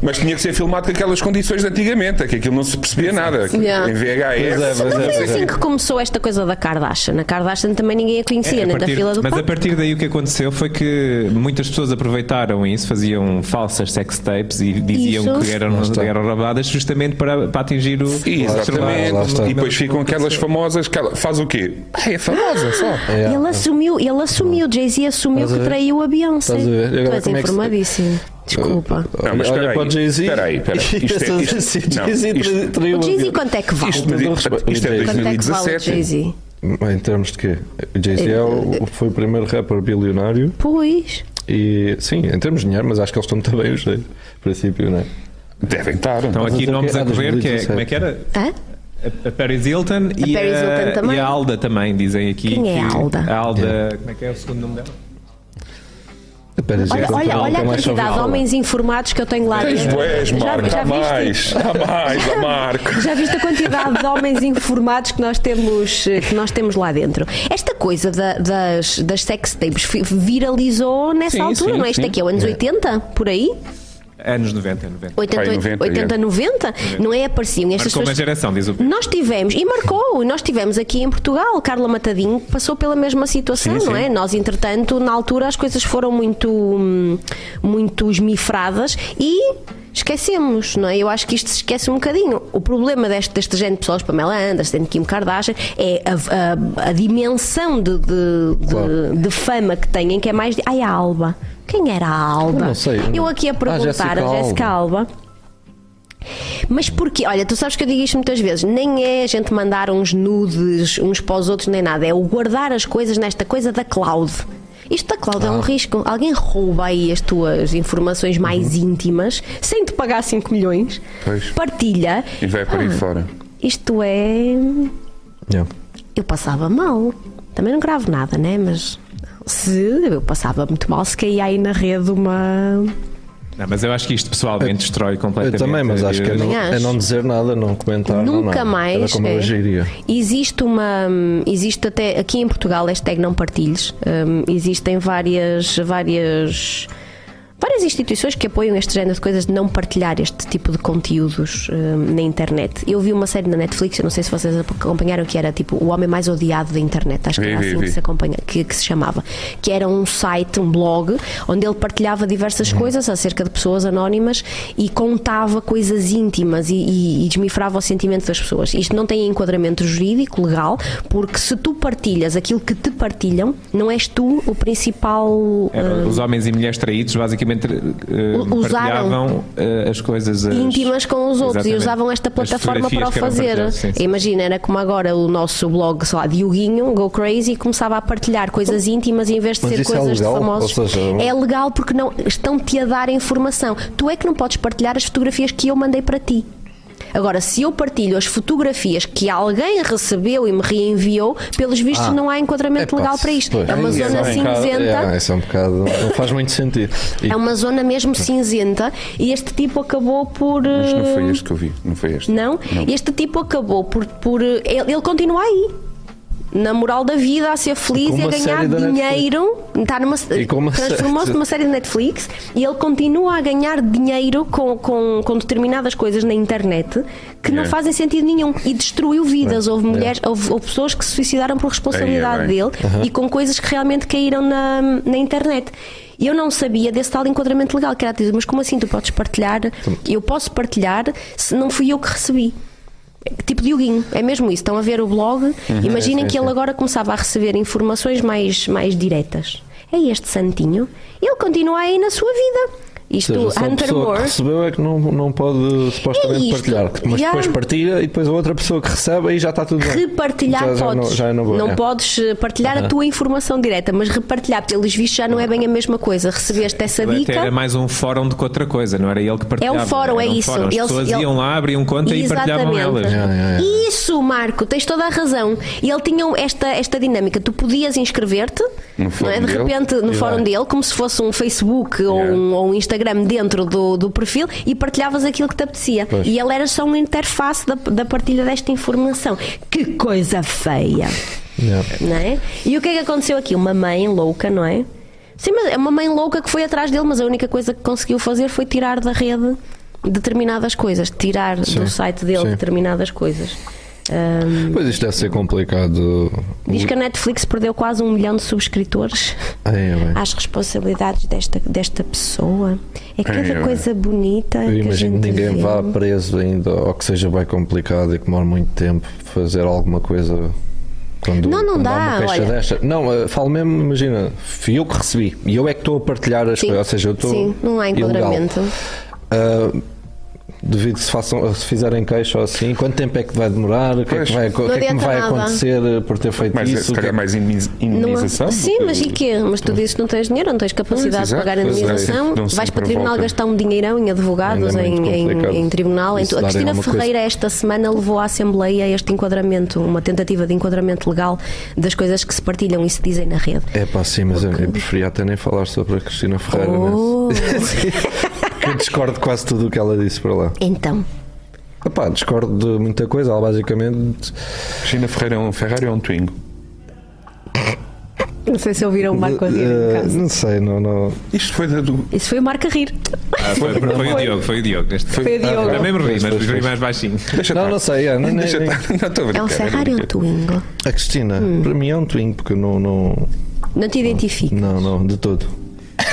Mas tinha que ser filmado com aquelas condições de antigamente, é que aquilo não se percebia nada. Yeah. Em VHS. Pois é, Não pois é, foi pois assim é. que começou esta coisa da Kardashian. A Kardashian também ninguém a conhecia, É, a nem da partir- fila do mas a pão. partir daí o que aconteceu foi que muitas pessoas aproveitaram isso, faziam falsas sex tapes e diziam Isso. que eram, eram roubadas justamente para, para atingir o. Exatamente. Lá está. E depois ficam aquelas famosas que ela faz o quê? Ah, é famosa só. É. Ele assumiu, ele assumiu, Jay-Z assumiu a que traiu a Beyoncé. Estás a ver? É informadíssimo. Desculpa. Não, mas Olha para o Jay-Z. Espera aí, espera aí. Isto é- isto- não, Jay-Z isto- O Jay-Z a- quanto é que vale? Isto, Mas não isto é respeito. Quanto é que vale o 2017. Em termos de quê? O Jay-Z é o- foi o primeiro rapper bilionário Pois. e sim, em termos de dinheiro, mas acho que eles estão também os dois, princípio, não é? Devem estar. Estão aqui o nomes que é? a correr, que é, 2017. como é que era? Hã? A, a Paris Hilton, e, Paris a, Hilton também. e a Alda também, dizem aqui. Quem é a que- Alda? A Alda, como é que é o segundo nome dela? Já Olha, olha, olha a quantidade de homens informados que eu tenho lá dentro. boés, Já- Marco. já Há mais. viste? Há mais, há Marco. Já viste a quantidade de homens informados que nós temos, que nós temos lá dentro? Esta coisa da- das, das sex tapes viralizou nessa Sim, altura, sim, não é? Isto aqui é o anos 80, por aí? Anos 90, 90. 80, Pai, 90, 80 90? Não é? Apareciam estas Marcou uma pessoas. geração, diz o Pedro. Nós tivemos, e marcou, nós tivemos aqui em Portugal, Carla Matadinho passou pela mesma situação, Sim, não sim. é? Nós, entretanto, na altura as coisas foram muito, muito esmifradas e esquecemos, não é? Eu acho que isto se esquece um bocadinho. O problema deste, deste género de pessoas, Pamela Anderson, Kim Kardashian, é a, a- a dimensão de, de, de- Claro. de fama que têm, que é mais de. Ai, a Alba. Quem era a Alba? Eu não sei. Eu aqui a Ah, perguntar a Jéssica Alba. Mas porquê? Olha, tu sabes que eu digo isto muitas vezes. Nem é a gente mandar uns nudes uns para os outros, nem nada. É o guardar as coisas nesta coisa da cloud. Isto da cloud é Ah. um risco. Alguém rouba aí as tuas informações mais íntimas sem te pagar 5 milhões, Uhum. Pois. partilha. E vai por aí Ah, fora. Isto é. Yeah. Eu passava mal. Também não gravo nada, né? Mas se eu passava muito mal se caía aí na rede uma. Não, mas eu acho que isto pessoalmente destrói Eu completamente. também, mas acho que é não, é não dizer nada, não comentar. não Nunca nada. mais. Era como é. eu agiria. Existe uma. Existe até aqui em Portugal, hashtag não partilhes. hum, existem várias. várias Várias instituições que apoiam este género de coisas de não partilhar este tipo de conteúdos hum, na internet. Eu vi uma série na Netflix, eu não sei se vocês acompanharam, que era tipo O Homem Mais Odiado da Internet, acho que era assim que se, acompanha, que, que se chamava. Que era um site, um blog, onde ele partilhava diversas coisas acerca de pessoas anónimas e contava coisas íntimas e, e, e desmifrava o sentimento das pessoas. Isto não tem enquadramento jurídico, legal, porque se tu partilhas aquilo que te partilham, não és tu o principal. Ah, os homens e mulheres traídos basicamente eh, Usaram partilhavam eh, as coisas as- íntimas com os outros e Exatamente. usavam esta plataforma para o fazer. partilhadas, sim, sim. Imagina, era como agora o nosso blog, sei lá, Dioguinho, Go Crazy, começava a partilhar coisas íntimas em vez de Mas ser é coisas legal? de famosos. Seja, é legal porque não estão-te a dar informação. Tu é que não podes partilhar as fotografias que eu mandei para ti. Agora, se eu partilho as fotografias que alguém recebeu e me reenviou, pelos vistos não há enquadramento Epá, legal para isto. pois. É uma Esse zona um bocado- cinzenta. é, esse é um bocado. Não faz muito sentido. E- É uma zona mesmo cinzenta e este tipo acabou por. Mas não foi eh, este que eu vi, não foi este. Não? Este tipo acabou por. por ele, ele continua aí. Na moral da vida, a ser feliz e a ganhar dinheiro. Está numa, Transformou-se numa série de Netflix e ele continua a ganhar dinheiro com, com, com determinadas coisas na internet que não É. fazem sentido nenhum e destruiu vidas. Houve É. mulheres, houve, houve pessoas que se suicidaram por responsabilidade é dele e com coisas que realmente caíram na, na internet. E eu não sabia desse tal enquadramento legal, que era dizer, mas como assim tu podes partilhar? Eu posso partilhar se não fui eu que recebi. Tipo Dioguinho, é mesmo isso. Estão a ver o blog. Imaginem sim, que ele agora começava a receber informações mais, mais diretas. É este santinho. Ele continua aí na sua vida. Isto, Ou seja, Hunter pessoa que Moore. recebeu é que não, não pode supostamente É isto. partilhar, mas Já- depois partilha e depois a outra pessoa que recebe aí já está tudo bem. Repartilhar já, já podes. não, já é na boa, é. podes eh, partilhar a tua informação direta, mas repartilhar pelos vistos já não é bem a mesma coisa. Recebeste essa Ele até dica. era mais um fórum do que outra coisa, não era ele que partilhava. É um fórum, é um isso. fórum. As Eles- pessoas ele- iam lá, abriam conta e partilhavam elas. Isso, Marco, tens toda a razão. E ele tinha esta, esta dinâmica. Tu podias inscrever-te não é? de repente no fórum dele, como se fosse um Facebook ou, um, ou um Instagram dentro do, do perfil e partilhavas aquilo que te apetecia. Pois. E ele era só uma interface da, da partilha desta informação. Que coisa feia! Não é? E o que é que aconteceu aqui? Uma mãe louca, não é? Sim, mas é uma mãe louca que foi atrás dele, mas a única coisa que conseguiu fazer foi tirar da rede determinadas coisas, tirar do site dele sim. determinadas coisas. Ahm, Pois isto deve ser complicado. diz que a Netflix perdeu quase um milhão de subscritores Ai, é bem. às responsabilidades desta, desta pessoa. É cada Ai, ai. coisa bonita. Eu que a imagino que ninguém vê. vá preso ainda, ou que seja bem complicado e que demore muito tempo fazer alguma coisa. Quando, Não, não quando dá, olha. desta. Não, eh, falo mesmo, imagina, fui eu que recebi e eu é que estou a partilhar as Sim, coisas, ou seja, eu estou. sim, não há enquadramento. Ah, Devido que se, façam, se fizerem queixa ou assim, quanto tempo é que vai demorar? O que é que, vai, que, é que me vai nada. acontecer por ter feito Mas isso? se O que é calhar mais Não indenização. do Sim, mas e quê? Mas tu dizes que não tens dinheiro, não tens capacidade Pois, de pagar a é, indenização, dão vais para o tribunal volta. gastar um dinheirão em advogados, é em, em, em tribunal. em tu- a Cristina alguma coisa. Ferreira, esta semana, levou à Assembleia este enquadramento, uma tentativa de enquadramento legal das coisas que se partilham e se dizem na rede. É pá, sim, mas eu, eu preferia até nem falar sobre a Cristina Ferreira. Oh. eu discordo de quase tudo o que ela disse para lá. Então, Epá, discordo de muita coisa. Ela basicamente. China Ferreira é um Ferrari ou um Twingo? não sei se ouviram o Marco a rir em eh, casa. não sei, não. não. Isto foi da do. Isso foi o Marco a rir. Ah, foi, foi o Diogo, foi o Diogo. Este Foi- Foi o Diogo. Também me ri, mas ri mais baixinho. Deixa Não, estar. não sei, é, nem- Deixa nem- estar. Não estou a É um Ferrari ou um Twingo? A Cristina, para mim é um twin, porque eu não. Não, Não te identifico. não, não de todo.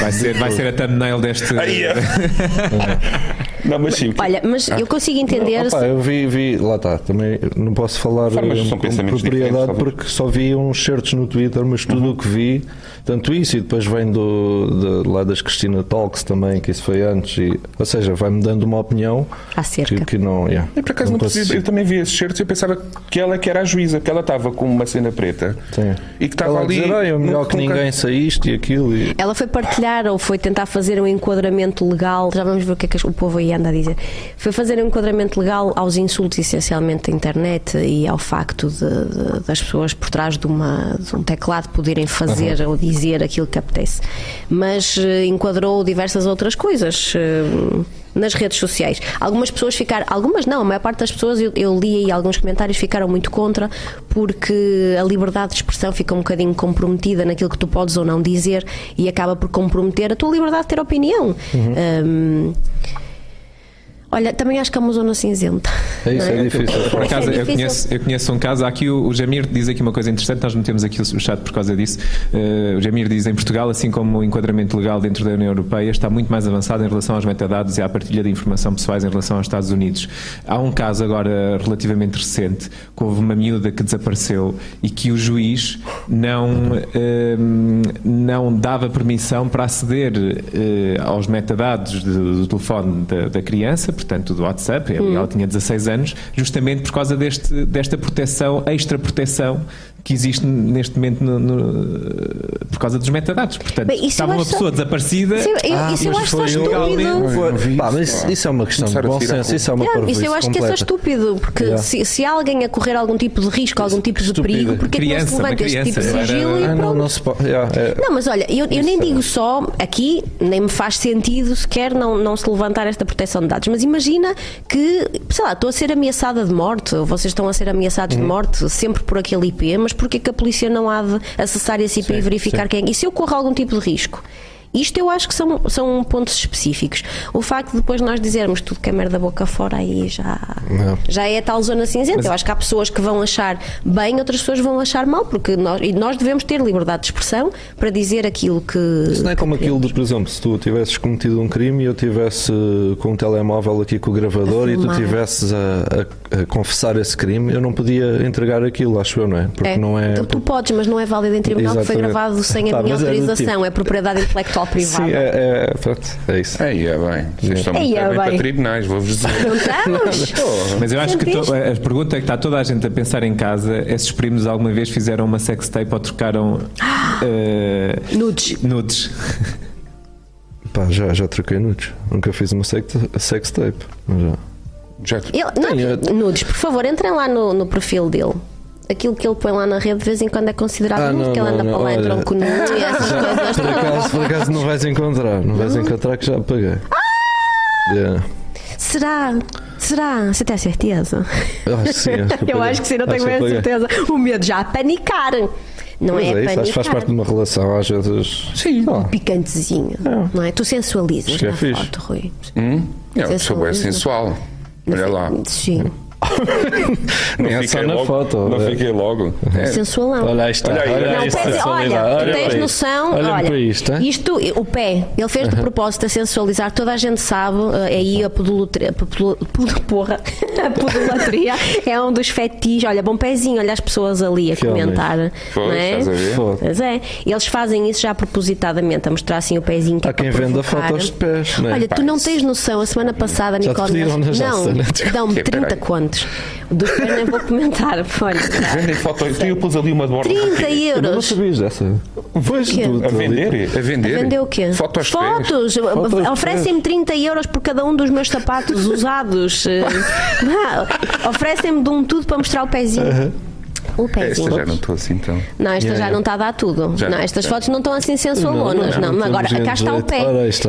Vai ser, vai ser a thumbnail deste. Aí é. Não, mas sim. Olha, mas eu consigo entender. Opa, eu vi, vi, lá está, também não posso falar eh, com propriedade porque só vi uns certos no Twitter, mas tudo o que vi, tanto isso e depois vem do, de, lá das Cristina Talks também, que isso foi antes, e, ou seja, vai-me dando uma opinião Acerca. que, que não. Yeah, Eu por acaso não percebi, eu também vi esses certos e eu pensava que ela é que era a juíza, que ela estava com uma cena preta Sim. e que estava ali. dizer, "Ai, é melhor nunca- que ninguém saíste e aquilo. E, Ela foi partilhar ou foi tentar fazer um enquadramento legal, já vamos ver o que é que o povo aí anda a dizer. Foi fazer um enquadramento legal aos insultos, essencialmente, da internet e ao facto de, de- das pessoas por trás de, uma, de um teclado poderem fazer ou dizer aquilo que apetece. Mas eh, enquadrou diversas outras coisas. eh, nas redes sociais. Algumas pessoas ficaram, algumas não, a maior parte das pessoas, eu, eu li aí alguns comentários, ficaram muito contra, porque a liberdade de expressão fica um bocadinho comprometida naquilo que tu podes ou não dizer e acaba por comprometer a tua liberdade de ter opinião. Hum, olha, também acho que é uma zona cinzenta. é isso, é difícil. Por acaso, É eu, difícil. conheço, eu conheço um caso. Aqui o, o Jamir diz aqui uma coisa interessante. Nós metemos aqui o chat por causa disso. Eh, o Jamir diz: em Portugal, assim como o enquadramento legal dentro da União Europeia, está muito mais avançado em relação aos metadados e à partilha de informação pessoais em relação aos Estados Unidos. Há um caso agora relativamente recente que houve uma miúda que desapareceu e que o juiz não, eh, não dava permissão para aceder eh, aos metadados do, do telefone da, da criança, portanto do WhatsApp. Ela tinha 16 anos, justamente por causa deste, desta proteção, extra proteção que existe neste momento no- no- por causa dos metadados. Portanto, Bem, isso estava uma acho só- pessoa desaparecida. Sim, eu- Ah, isso eu acho só estúpido. não Pá, mas isso, isso é uma questão de bom senso, isso é uma Yeah, isso eu acho que isso é completa. estúpido, porque Yeah. se, se há alguém a correr algum tipo de risco, algum tipo de perigo, porque é que não Criança, se levanta este tipo de criança, sigilo era- e Ah, não, pronto? não se pode. yeah, é- Não, mas olha, eu, eu nem digo só aqui, nem me faz sentido sequer não, não se levantar esta proteção de dados, mas imagina que, sei lá, estou a ser ameaçada de morte, ou vocês estão a ser ameaçados Uhum. de morte sempre por aquele IP, mas porquê que a polícia não há de acessar esse IP e verificar quem é? E se eu corro algum tipo de risco? Isto eu acho que são, são pontos específicos. O facto de depois nós dizermos tudo que é merda boca fora, aí já, Não. já é tal zona cinzenta. Eu acho que há pessoas que vão achar bem, outras pessoas vão achar mal, porque nós, e nós devemos ter liberdade de expressão para dizer aquilo que. Isso não é como aquilo de, por exemplo, se tu tivesses cometido um crime e eu tivesse com um telemóvel aqui com o gravador A e tu tivesses a, a- a confessar esse crime, eu não podia entregar aquilo, acho eu, não é? Porque não é. Tu, tu podes, mas não é válido em tribunal, porque foi Exatamente. gravado sem a Pá, minha mas é autorização. tipo- É propriedade intelectual privada. Sim, é, é, pronto, é isso. Aí é bem. Vocês estão Aí muito é bem bem. para tribunais, vou-vos dizer. Não estamos? Mas eu acho que to- a pergunta que está toda a gente a pensar em casa é se os primos alguma vez fizeram uma sextape ou trocaram eh, Nudes. nudes. Pá, já, já troquei nudes. Nunca fiz uma sex, sex mas já. Já, Ele, não, nudes, por favor, entrem lá no, no perfil dele. Aquilo que ele põe lá na rede de vez em quando é considerado Ah, nude, não, que ele não, anda não, para lá, olha. entram com nude e essas coisas Por acaso, todas. por acaso não vais encontrar. Não vais encontrar que já paguei. Yeah. Será? Será? Você tem a certeza? Eu acho que sim. Acho que Eu acho que sim, não tenho bem a certeza. O medo já a panicar. Não Pois é, é, isso, panicar. acho que faz parte de uma relação, às vezes. Sim. picantezinho, não é? Tu sensualizas Acho que é na fixe. foto, Rui. hum? É, pessoa é Sensualiza. sensual. Olha lá. Sim, Não é só na logo, foto, Não é. fiquei logo. É. sensualão. Olha está. Olha olha Não, aí, o pé, olha, tu Olha tens noção, isto. Olha olha, para isto, hein? isto, o pé, ele fez de propósito a sensualizar, toda a gente sabe, eh, aí a podolatria, podo- podo- porra, a podolatria é um dos fetiches, olha, bom pezinho, olha as pessoas ali a Que comentar, Pois, não é? é, eles fazem isso já propositadamente, a mostrar assim o pezinho que Há é quem venda fotos de pés, não é? Olha, tu não tens noção, a semana passada, na não, né? dão-me Que, 30 peraí. Contos. Dos pés nem vou comentar, olha. Vendem fotos. Então eu pus ali uma de borda. 30 Eu não euros. sabias dessa. Pois quê? tu, A tu vender? A vender? Vender o quê? Fotos. Fotos. Fotos Oferecem-me 30 euros por cada um dos meus sapatos usados. Eh, Oferecem-me de um tudo para mostrar o pezinho. O Esta pezinho. já não estou assim tão. Não, esta Yeah, já yeah. não está a dar tudo. Já não, estas fotos não estão assim sensualonas, Não, não. não, não Agora, cá está o pé.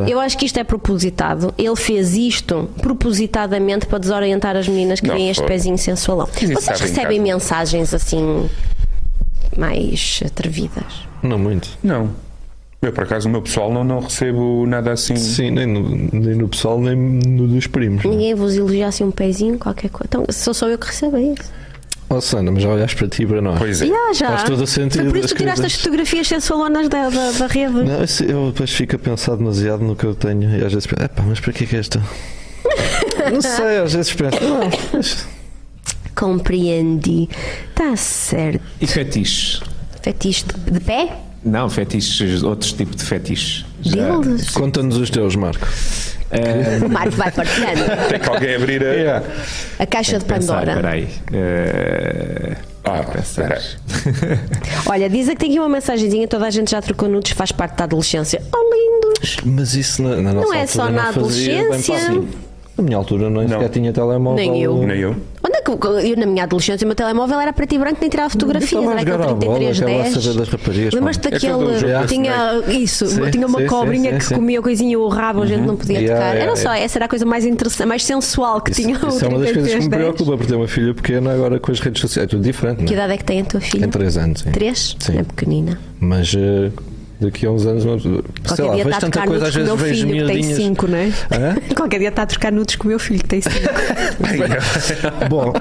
Eu acho que isto é propositado. Ele fez isto propositadamente para desorientar as meninas que Não, veem este foi. pezinho sensualão. Vocês recebem casa. mensagens assim mais atrevidas? Não muito. Não. Eu, por acaso, o meu pessoal não, não recebo nada assim. Sim, nem no, nem no pessoal, nem no dos primos. não é? Ninguém vos elogiasse um pezinho, qualquer coisa. Então, sou só eu que recebo isso. Oh, Sana, mas já olhaste para ti e para nós. Pois é. Já, já. Faz todo o sentido Foi por isso que tu tiraste as fotografias sensualonas da, da, da rede. Não, eu depois fico a pensar demasiado no que eu tenho e às vezes penso, epá, mas para que é que é esta? não sei, às vezes penso, não, mas Compreendi. Está certo. E fetiches? Fetiche de, de pé? Não, fetiches, outros tipos de fetiches. Conta-nos os teus, Marco. Eh, O Marco vai partilhando. Tem que alguém abrir a. A caixa de pensar, Pandora. peraí. Eh, Ah, espera. Olha, diz aqui que tem aqui uma mensagenzinha, toda a gente já trocou nudes, faz parte da adolescência. Oh, lindos! Mas isso na, na nossa é altura só na não adolescência. Na minha altura não, Não. sequer tinha telemóvel. Nem eu. Nem eu. Onde é que eu, na minha adolescência, o meu telemóvel era preto e branco, nem tirava fotografias, era aquele bola, 3310. aquela a saber das raparigas, Lembras-te. É daquele. tinha isso, Sim, tinha uma sim, cobrinha sim, que sim. comia coisinha o rabo, a gente não podia Yeah, tocar. yeah, era só, yeah. essa era a coisa mais interessante, mais sensual que Isso, tinha o isso é uma das coisas que me 3310. preocupa, porque ter uma filha pequena agora com as redes sociais. É tudo diferente, Que não é? idade é que tem a tua filha? Tem 3 anos. sim. Três? Sim. É pequenina. Mas eh, daqui a uns anos, não- sei Qualquer lá, vejo a tanta coisa, às vezes vejo filho tem miudinhas. 5, não é? Hã? Qualquer dia está a trocar nudes com o meu filho que tem 5. Bom,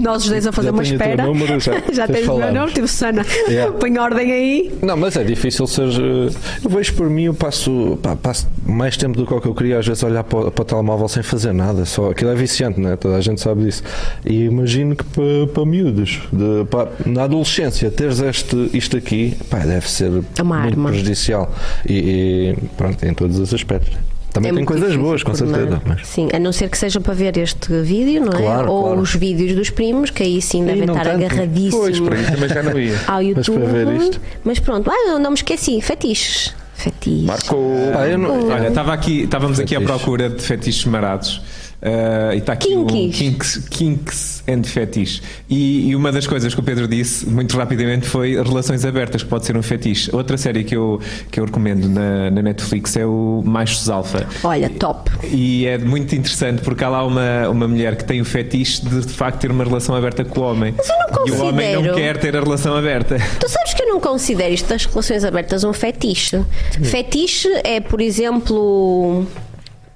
Nós os dois a fazer Já uma espera. número, já- já tens o meu nome, tipo Sana. Yeah. Põe ordem aí. não, mas é difícil ser. eh, Eu vejo por mim, eu passo, pá, passo mais tempo do que o que eu queria, às vezes, olhar para, o- para o telemóvel sem fazer nada. Só, aquilo é viciante, não é? Toda a gente sabe disso. E imagino que para, para miúdos, de- pá, na adolescência, teres este, isto aqui, pá, deve ser É uma muito arma. prejudicial. E, e, pronto, em todos os aspectos. Também É tem coisas boas, com coordenar. certeza. Mas... Sim, a não ser que seja para ver este vídeo, não é? Claro, Ou claro. os vídeos dos primos, que aí sim devem estar tanto. agarradíssimos Pois, por aí também já não ia. ao Mas YouTube. para ver isto- Mas pronto, ah, eu não me esqueci, fetiches. Fetiches. Marcou. Eu não- Olha, estava aqui, estávamos aqui à procura de fetiches marados. Uh, e está aqui Kinkies. kinks, kinks and fetiche. E, e uma das coisas que o Pedro disse muito rapidamente foi relações abertas, que pode ser um fetiche. Outra série que eu, que eu recomendo na, na Netflix é o Machos Alfa. Olha, top. E é muito interessante porque há lá uma, uma mulher que tem o fetiche de de facto ter uma relação aberta com o homem. Mas eu não E o homem não considero. quer ter a relação aberta. Tu sabes que eu não considero isto das relações abertas um fetiche. Fetiche é, por exemplo.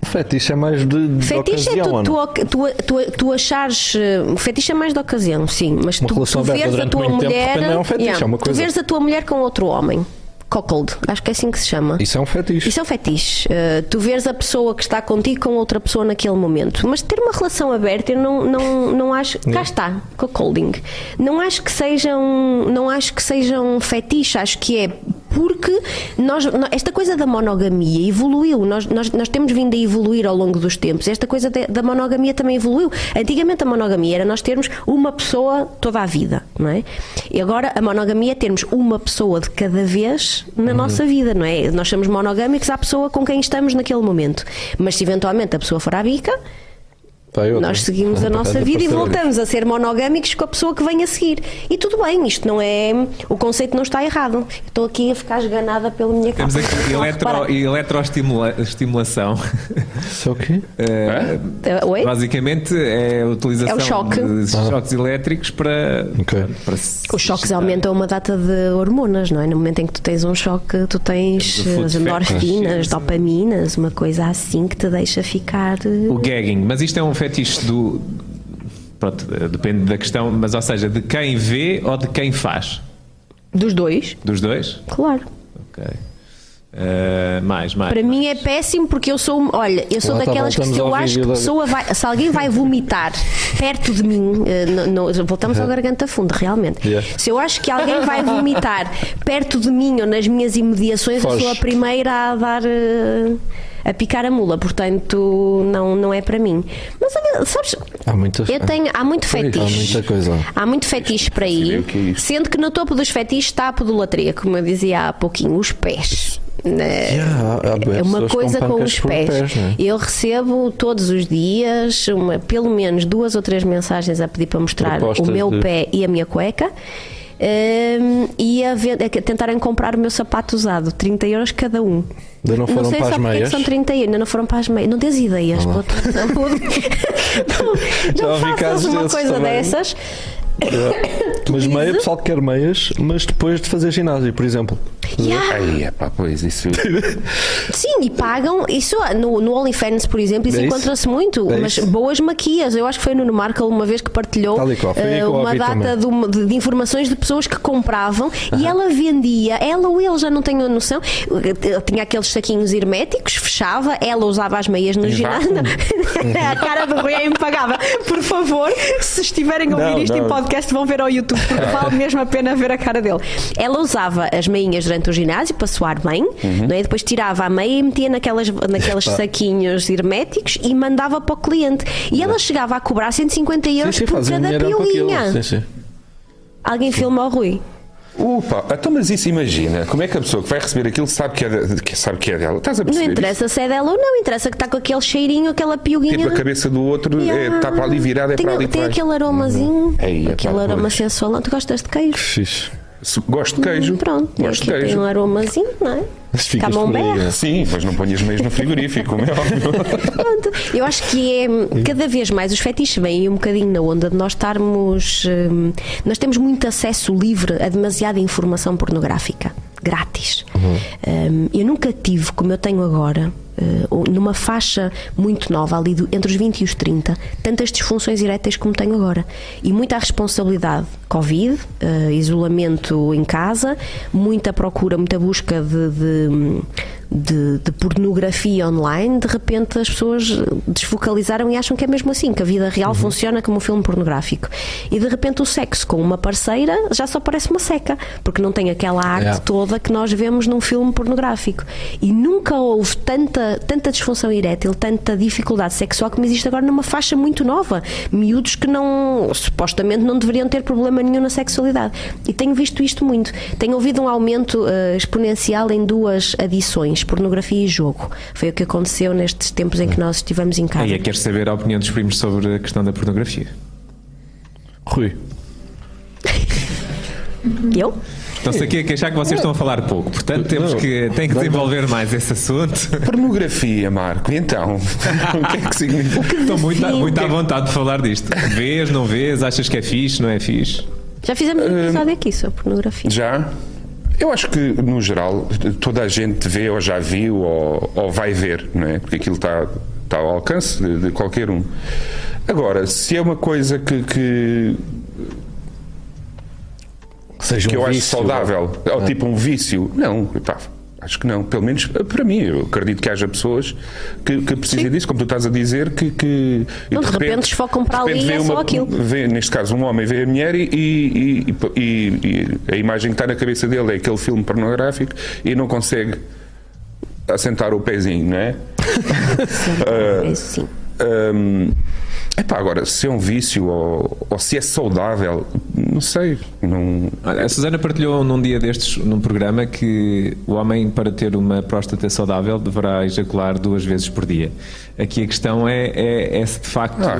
Fetiche é mais de, de Fetiche é ocasião, tu, ou tu, tu, tu, tu achares. eh, Fetiche é mais de ocasião, sim. Mas Uma tu, tu veres a tua tempo, mulher. também é um fetiche, é uma coisa. Tu veres a tua mulher com outro homem. Cockle, acho que é assim que se chama. Isso é um fetiche. Isso é um fetiche. Uh, tu vês a pessoa que está contigo com outra pessoa naquele momento. Mas ter uma relação aberta, eu não, não, não acho. Cá está, cockholding. Não acho que seja um, não acho que seja um fetiche, acho que é porque nós, nó- esta coisa da monogamia evoluiu. Nós, nós, nós temos vindo a evoluir ao longo dos tempos. Esta coisa de- da monogamia também evoluiu. Antigamente a monogamia era nós termos uma pessoa toda a vida, não é? E agora a monogamia é termos uma pessoa de cada vez na nossa vida, não é? Nós somos monogâmicos à pessoa com quem estamos naquele momento. Mas se eventualmente a pessoa for à bica, nós seguimos a nossa É vida e voltamos a ser monogâmicos com a pessoa que vem a seguir. E tudo bem, isto não é. O conceito não está errado. Estou aqui a ficar esganada pela minha Temos capa. aqui eletro, eletroestimulação. Isso é o quê? Eh, Eh, Oi? Basicamente é a utilização É o choque. de choques elétricos para, Ok. para Os choques excitar. aumentam uma data de hormonas, não é? No momento em que tu tens um choque, tu tens Temos as endorfinas, Sim. dopaminas, uma coisa assim que te deixa ficar. eh, O gagging, mas isto é um fetiche do. Pronto, depende da questão, mas ou seja, de quem vê ou de quem faz? Dos dois, Dos dois? claro. Ok. Eh, mais, mais. Para mim é péssimo porque eu sou, olha, eu sou Lá daquelas que se eu acho que pessoa vai, se alguém vai vomitar perto de mim, eh, no- no- voltamos ao garganta funda, realmente. Yeah. Se eu acho que alguém vai vomitar perto de mim ou nas minhas imediações, eu Foge. sou a primeira a dar eh, a picar a mula, portanto não, não é para mim. Mas sabes, Há eu tenho, há muito Há fetiche. muita coisa. Há muito fetiche para aí, que é sendo que no topo dos fetiches está a podolatria, como eu dizia há pouquinho, os pés. Né? Yeah, há- há é uma coisa com com os pés. pés, não é? Eu recebo todos os dias uma, pelo menos duas ou três mensagens a pedir para mostrar Propostas o meu de- pé e a minha cueca. Hum, e a, ver- a tentarem comprar o meu sapato usado, 30 euros cada um. Ainda não foram sei para as é meias? são 30 euros, ainda não foram para as meias. Não tens ideias, não não ouvi faças uma coisa também. dessas. Mas meia, pessoal que quer meias, mas depois de fazer ginásio, por exemplo. Yeah. Aí, é pá, pois isso. Sim, e pagam. Isso no, no OnlyFans, por exemplo, isso É isso? encontra-se muito. É mas isso? boas maquias. Eu acho que foi no Markle uma vez que partilhou qual, aí eh, uma data de, de- de informações de pessoas que compravam e ela vendia, ela ou ele, já não tenho a noção. eh, Tinha aqueles saquinhos herméticos, fechava, ela usava as meias no Em ginásio. a cara do Rui é impagável. Por favor, se estiverem a ouvir Não, isto em não. Podcast, vão ver ao YouTube, porque vale mesmo a pena ver a cara dele. Ela usava as meinhas durante o ginásio para suar bem, Uhum. não é? depois tirava a meia e metia naquelas, naqueles saquinhos herméticos e mandava para o cliente. E ela chegava a cobrar 150 Sim, euros sim, por fazem cada. Sim, sim. Alguém filma o Rui. Upa, então mas isso imagina, como é que a pessoa que vai receber aquilo sabe que é, de- que sabe que é dela? Estás a Não perceber? interessa se é dela ou não, interessa que está com aquele cheirinho, aquela piuguinha. Tipo, a cabeça do outro Yeah. é, está para ali virada, é tem, para ali Tem para aquele aromazinho, Aí, epá, aquele aroma sensual. Tu gostas de queijo? Fixe. Gosto de queijo. Pronto, Gosto de aqui tem queijo. um aromazinho, não é? Mas ficas Camembert. Sim, mas não ponhas meias no frigorífico, como é óbvio. Pronto. Eu acho que é cada vez mais os fetiches vêm um bocadinho na onda de nós estarmos. hum, nós temos muito acesso livre a demasiada informação pornográfica, grátis. Hum, eu nunca tive, como eu tenho agora, eh, numa faixa muito nova, ali entre os 20 e os 30, tantas disfunções eréteis como tenho agora. E muita responsabilidade. Covid, eh, isolamento em casa, muita procura, muita busca de, de, hum, de, de pornografia online, de repente as pessoas desfocalizaram e acham que é mesmo assim, que a vida real funciona como um filme pornográfico. E de repente o sexo com uma parceira já só parece uma seca, porque não tem aquela arte Yeah. toda que nós vemos num filme pornográfico. E nunca houve tanta, tanta disfunção erétil, tanta dificuldade sexual como existe agora numa faixa muito nova. Miúdos que não, supostamente não deveriam ter problema nenhum na sexualidade. E tenho visto isto muito. Tenho ouvido um aumento eh, exponencial em duas adições, pornografia e jogo. Foi o que aconteceu nestes tempos em que nós estivemos em casa. Aí é que queres saber a opinião dos primos sobre a questão da pornografia. Rui. Eu? Estão-se aqui a queixar que vocês estão a falar pouco, portanto temos Não. que, tem que desenvolver mais esse assunto. Pornografia, Marco, então. o que é que significa? Estou muito, à- Sim. muito à vontade de falar disto. Vês, não vês, achas que é fixe, não é fixe? Já fizemos um episódio aqui sobre pornografia. Já? Eu acho que, no geral, toda a gente vê ou já viu ou, ou vai ver, não é? Porque aquilo está, está ao alcance de, de qualquer um. Agora, se é uma coisa que, que, Seja que um eu acho vício, saudável, ou tipo um vício, não, pá, acho que não. Pelo menos para mim, eu acredito que haja pessoas que, que precisem disso, como tu estás a dizer, que. que Não, de repente desfocam para ali e é só aquilo. Vê, neste caso, um homem vê a mulher e, e- e- e- a imagem que está na cabeça dele é aquele filme pornográfico e não consegue assentar o pezinho, não é? É sim. Hum, epá, agora, se é um vício ou, ou se é saudável, não sei. Não, Olha, a Susana partilhou num dia destes, num programa, que o homem, para ter uma próstata saudável, deverá ejacular duas vezes por dia. Aqui a questão é, é, é se de facto. ah.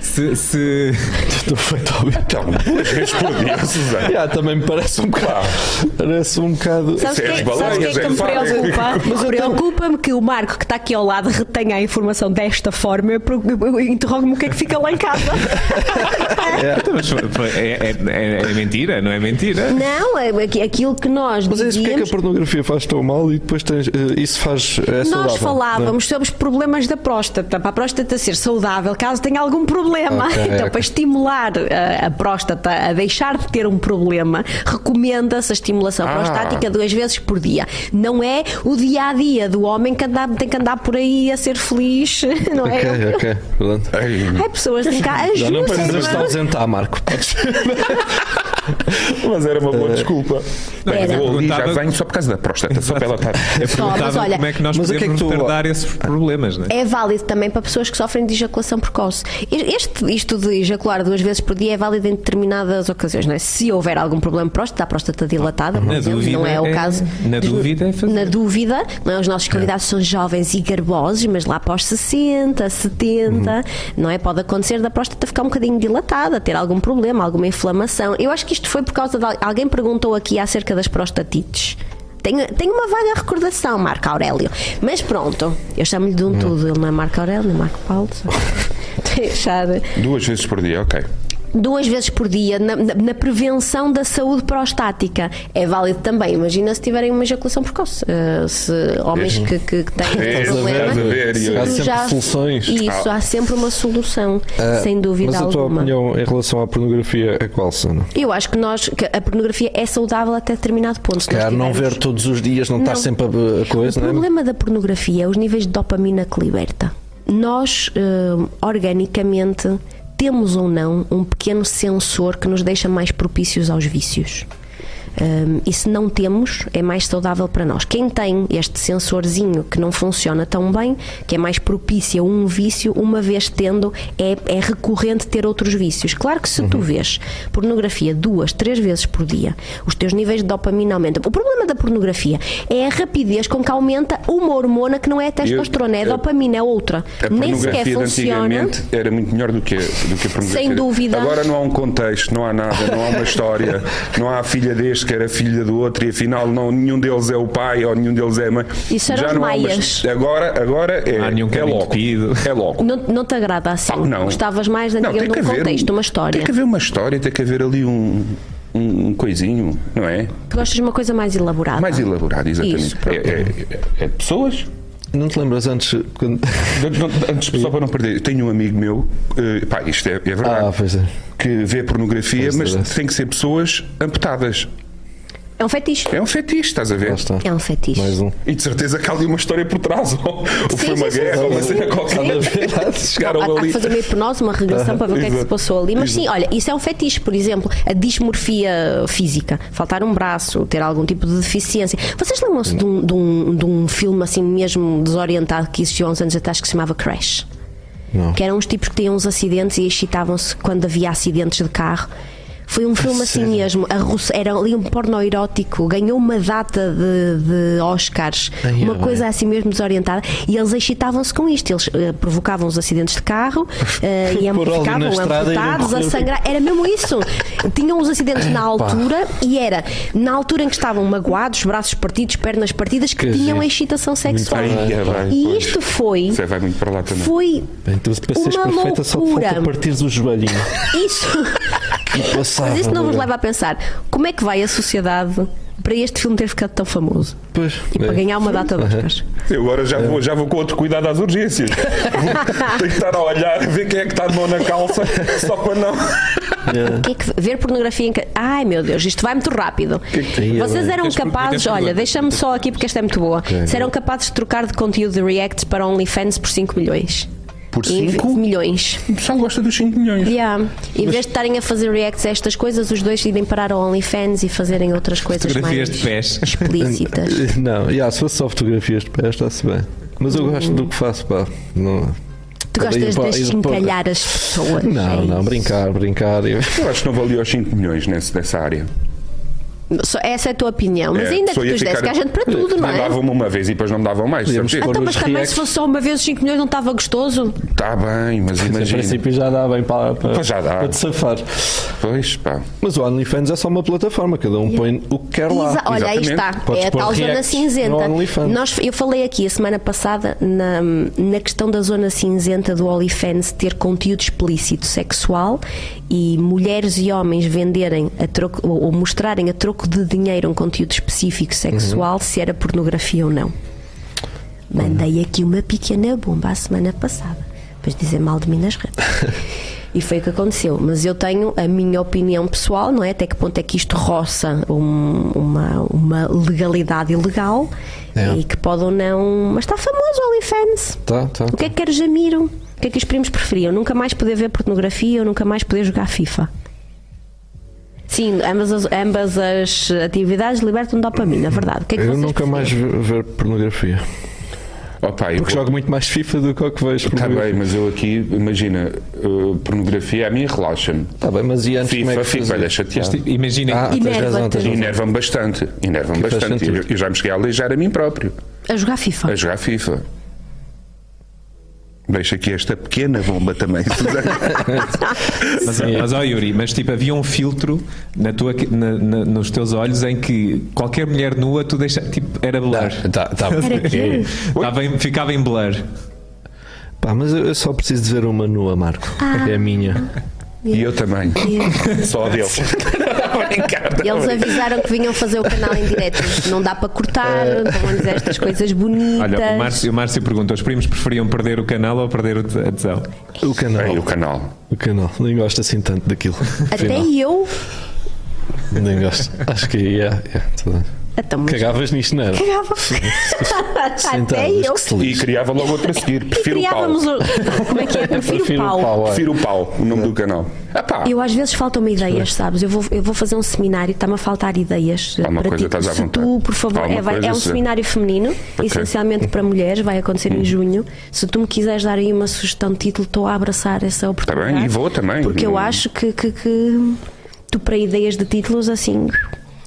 Se, se- Estou feito ao Então, duas vezes por dia, Susana. Yeah, também me parece um bocado. Parece um bocado. Sabes o que, Sérgio é- sabes que é que me é preocupa? Preocupa-me que o Marco, que está aqui ao lado, retenha a informação desta forma. Eu, interrogo-me o que é que fica lá em casa. Então, foi- foi- é, é- é- é mentira, não é mentira? Não, é aqui- aquilo que nós Mas é isso porque é que a pornografia faz tão mal e depois tens, eh, isso faz. É Nós saudável, falávamos sobre os problemas da próstata, para a próstata ser saudável caso tenha algum problema. Ok, então, para estimular a, a próstata a deixar de ter um problema, recomenda-se a estimulação Ah. prostática duas vezes por dia. Não é o dia a dia do homem que anda- tem que andar por aí a ser feliz, não é? é? Pronto. Há pessoas em casa. Já não precisas de ajudem-me. ausentar, Marco. Podes. mas era uma boa desculpa. Bem, Era. eu ali já venho só por causa da próstata, só para ela estar. Eu Só, perguntava mas olha- como é que nós o que é podemos que tu- retardar esses problemas, não é? É válido também para pessoas que sofrem de ejaculação precoce. Este, isto de ejacular duas vezes por dia é válido em determinadas ocasiões, não é? Se houver algum problema de próstata, a próstata dilatada, Na exemplo, dúvida não é o é- caso. na dúvida é fazer. Na dúvida, não é? os nossos candidatos são jovens e garbosos, mas lá após 60, 70, não é? Pode acontecer da próstata ficar um bocadinho dilatada, ter algum problema, alguma inflamação. Eu acho que isto foi por causa de. al- Alguém perguntou aqui acerca das prostatites. Tenho, tenho uma vaga recordação, Marco Aurélio. Mas pronto, eu chamo-lhe de um tudo. Ele não é Marco Aurélio, nem Marco Paulo. Deixar Duas vezes por dia, ok. Duas vezes por dia na, na- na prevenção da saúde prostática. É válido também. Imagina se tiverem uma ejaculação precoce. Uh, se homens que, que, que têm problema. ver, se há sempre soluções. Isso, há sempre uma solução, sem dúvida Mas a tua alguma. opinião em relação à pornografia é qual, Sana? Eu acho que nós que a pornografia é saudável até determinado ponto. Se calhar não ver todos os dias, não, estar Não. sempre a, a O coisa, não é? problema da pornografia é os níveis de dopamina que liberta. Nós, eh, organicamente, temos ou não um pequeno sensor que nos deixa mais propícios aos vícios. Um, e se não temos, é mais saudável para nós. Quem tem este sensorzinho que não funciona tão bem, que é mais propício a um vício, uma vez tendo, é, é recorrente ter outros vícios. Claro que se tu vês pornografia duas, três vezes por dia, os teus níveis de dopamina aumentam. O problema da pornografia é a rapidez com que aumenta uma hormona que não é a testosterona, é a Eu- dopamina, é outra. A Nem sequer funciona. antigamente era muito melhor do que, do que a pornografia. Sem dúvida. Agora não há um contexto, não há nada, não há uma história, não há a filha deste que era filha do outro e afinal não, nenhum deles é o pai ou nenhum deles é a mãe. Isso eram os não há uma- maias. Agora, agora é, Há nenhum é caminho logo. É logo. Não, não te agrada assim? Ah, não. Gostavas mais de Não, tem antigamente que um haver contexto, uma história. Tem que haver uma história, tem que haver ali um, um, um coisinho, não é? Tu gostas de uma coisa mais elaborada. Mais elaborado, exatamente. Isso, é, é, é pessoas Não te lembras antes quando. Antes, só para não perder, tenho um amigo meu, eh, pá, isto é, é verdade, Ah, pois é. que vê pornografia, Pois mas é. tem que ser pessoas amputadas. É um fetiche. É um fetiche, estás a ver? Lá está. É um fetiche. Mais um. E de certeza que há ali uma história por trás. Ou, foi uma sim, guerra, sim, ou uma cena qualquer. Chegaram Há, há que fazer uma hipnose, uma regressão para ver o que é que se passou ali. Mas sim, olha, isso é um fetiche, por exemplo, a dismorfia física, faltar um braço, ter algum tipo de deficiência. Vocês lembram-se de, um, de, um, de um filme assim mesmo desorientado que existiu há uns anos atrás que se chamava Crash? Não. Que eram uns tipos que tinham uns acidentes e excitavam-se quando havia acidentes de carro. Foi um filme assim sério? mesmo, a russa- era ali um porno erótico, ganhou uma data de, de Oscars, Ai, uma é coisa assim mesmo desorientada, e eles excitavam-se com isto. Eles eh, provocavam os acidentes de carro, eh, e óleo ficavam amputados, a sangrar. Era mesmo isso. Tinham os acidentes na altura, e era na altura em que estavam magoados, braços partidos, pernas partidas, que, Que tinham a excitação sexual. Ai, é bem, e pois. isto foi. Você vai muito para lá também. Foi Bem, tu para seres Uma perfeita só loucura. falta partires o joelhinho. isso. Passava, Mas isso não vos leva a pensar como é que vai a sociedade para este filme ter ficado tão famoso Pois, e para é. ganhar uma data de Oscars. Eu agora já vou, já vou com outro cuidado às urgências. Tenho que estar a olhar, a ver quem é que está de mão na calça, só para não. É. O que é que- ver pornografia em ca- Ai meu Deus, isto vai muito rápido. que- Vocês eram capazes, olha, deixa-me só aqui porque esta é muito boa. Se eram capazes de trocar de conteúdo de reacts para OnlyFans por 5 milhões. Por Em- 5? milhões. O pessoal gosta dos 5 milhões. Yeah. Em vez de estarem a fazer reacts a estas coisas, os dois irem parar ao OnlyFans e fazerem outras coisas Fotografias mais de pés. explícitas. Não, yeah, se fosse só fotografias de pés, está-se bem. Mas eu gosto do que faço, pá. Não, Tu gostas de chincalhar as pessoas. Não, é não, brincar, brincar. Eu acho que não valia os 5 milhões nesse, nessa área. Só- Essa é a tua opinião. Mas É, ainda que tu desse ficar- que há gente para tudo, não é? Davam-me uma vez e depois não me davam mais. Então, mas também reacts. se fosse só uma vez os 5 milhões não estava gostoso? Está bem, mas Em imagina. princípio já dá bem para, para, já dá. para te safar. Pois, pá. Mas o OnlyFans é só uma plataforma, cada um põe o que quer lá. Exa- Olha, aí exatamente. está. Podes é a tal zona cinzenta. Nós, eu falei aqui a semana passada na, na questão da zona cinzenta do OnlyFans ter conteúdo explícito sexual e mulheres e homens venderem a troco, ou, ou mostrarem a troco de dinheiro um conteúdo específico sexual, se era pornografia ou não. Mandei aqui uma pequena bomba a semana passada. Depois dizer mal de mim nas redes. E foi o que aconteceu. Mas eu tenho a minha opinião pessoal, não é? Até que ponto é que isto roça um- uma, uma legalidade ilegal É. e que pode ou não. Mas está famoso o OnlyFans. Tá, tá. O que é que quer Jamiro? O que é que os primos preferiam? Nunca mais poder ver pornografia ou nunca mais poder jogar FIFA? Sim, ambas as, ambas as atividades libertam dopamina, é verdade. O que é que Eu nunca mais ver, ver pornografia. Opa, eu Porque vou- jogo muito mais FIFA do que o que vejo. Está bem, mas eu aqui, imagina, uh, pornografia a mim relaxa-me. Tá bem, mas e antes como é FIFA que fazia? olha, chateado. Tipo, Imaginem. Ah. Inerva-me bastante. Inerva-me bastante. Eu, eu já me cheguei a aleijar a mim próprio, A jogar FIFA. a jogar FIFA. Deixa aqui esta pequena bomba também. Mas, mas ó Yuri, mas tipo, havia um filtro na tua, na- na- nos teus olhos em que qualquer mulher nua tu deixa, tipo, era blur. Tá, tá. Estava em- ficava em blur. Pá, mas eu eu só preciso de ver uma nua, Marco. Ah. É a minha. e eu também. Só a dele. Eles avisaram que vinham fazer o canal em direto. Não dá para cortar, vão dizer estas coisas bonitas. Olha, o Márcio, o Márcio perguntou: os primos preferiam perder o canal ou perder a tesão? O canal. O canal. O canal. Nem gosto assim tanto daquilo. Até Afinal. eu. Nem gosto. Acho que yeah, yeah, tudo bem. Então, mas Cagavas nisto, não era? cagava. Até eu. que se E criava logo outra a seguir. Prefiro o pau. o. Como é que é? Prefiro, Prefiro o pau. Prefiro o pau, o nome do canal. Ah pá, Eu às vezes faltam-me ideias, sabes? Eu vou, eu vou fazer um seminário, está-me a faltar ideias. Alguma para coisa ti. estás à Se vontade. tu, por favor, é, vai- é um seminário feminino, Ok. Hum. essencialmente para mulheres, vai acontecer em junho. Se tu me quiseres dar aí uma sugestão de título, estou a abraçar essa Tá oportunidade. bem, e vou também. Porque eu Não- acho que, que, que tu, para ideias de títulos, assim.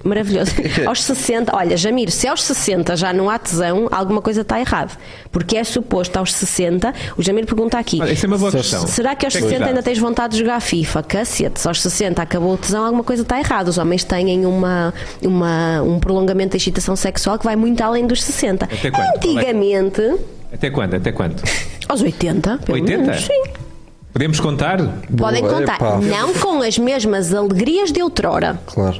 Maravilhoso. aos 60, olha, Jamir, se aos 60 já não há tesão, alguma coisa está errado. Porque é suposto aos 60, o Jamir pergunta aqui: Olha, isso é uma boa questão. Será que aos é 60 dá? ainda tens vontade de jogar FIFA? Cacete, se aos 60 acabou o tesão, alguma coisa está errada. Os homens têm uma, uma, um prolongamento da excitação sexual que vai muito além dos 60. Até quando? Antigamente, Até quando? Até quando? aos 80, pelo 80? menos, sim. Podemos contar? Podem Boa, contar. epá. Não com as mesmas alegrias de outrora. Claro.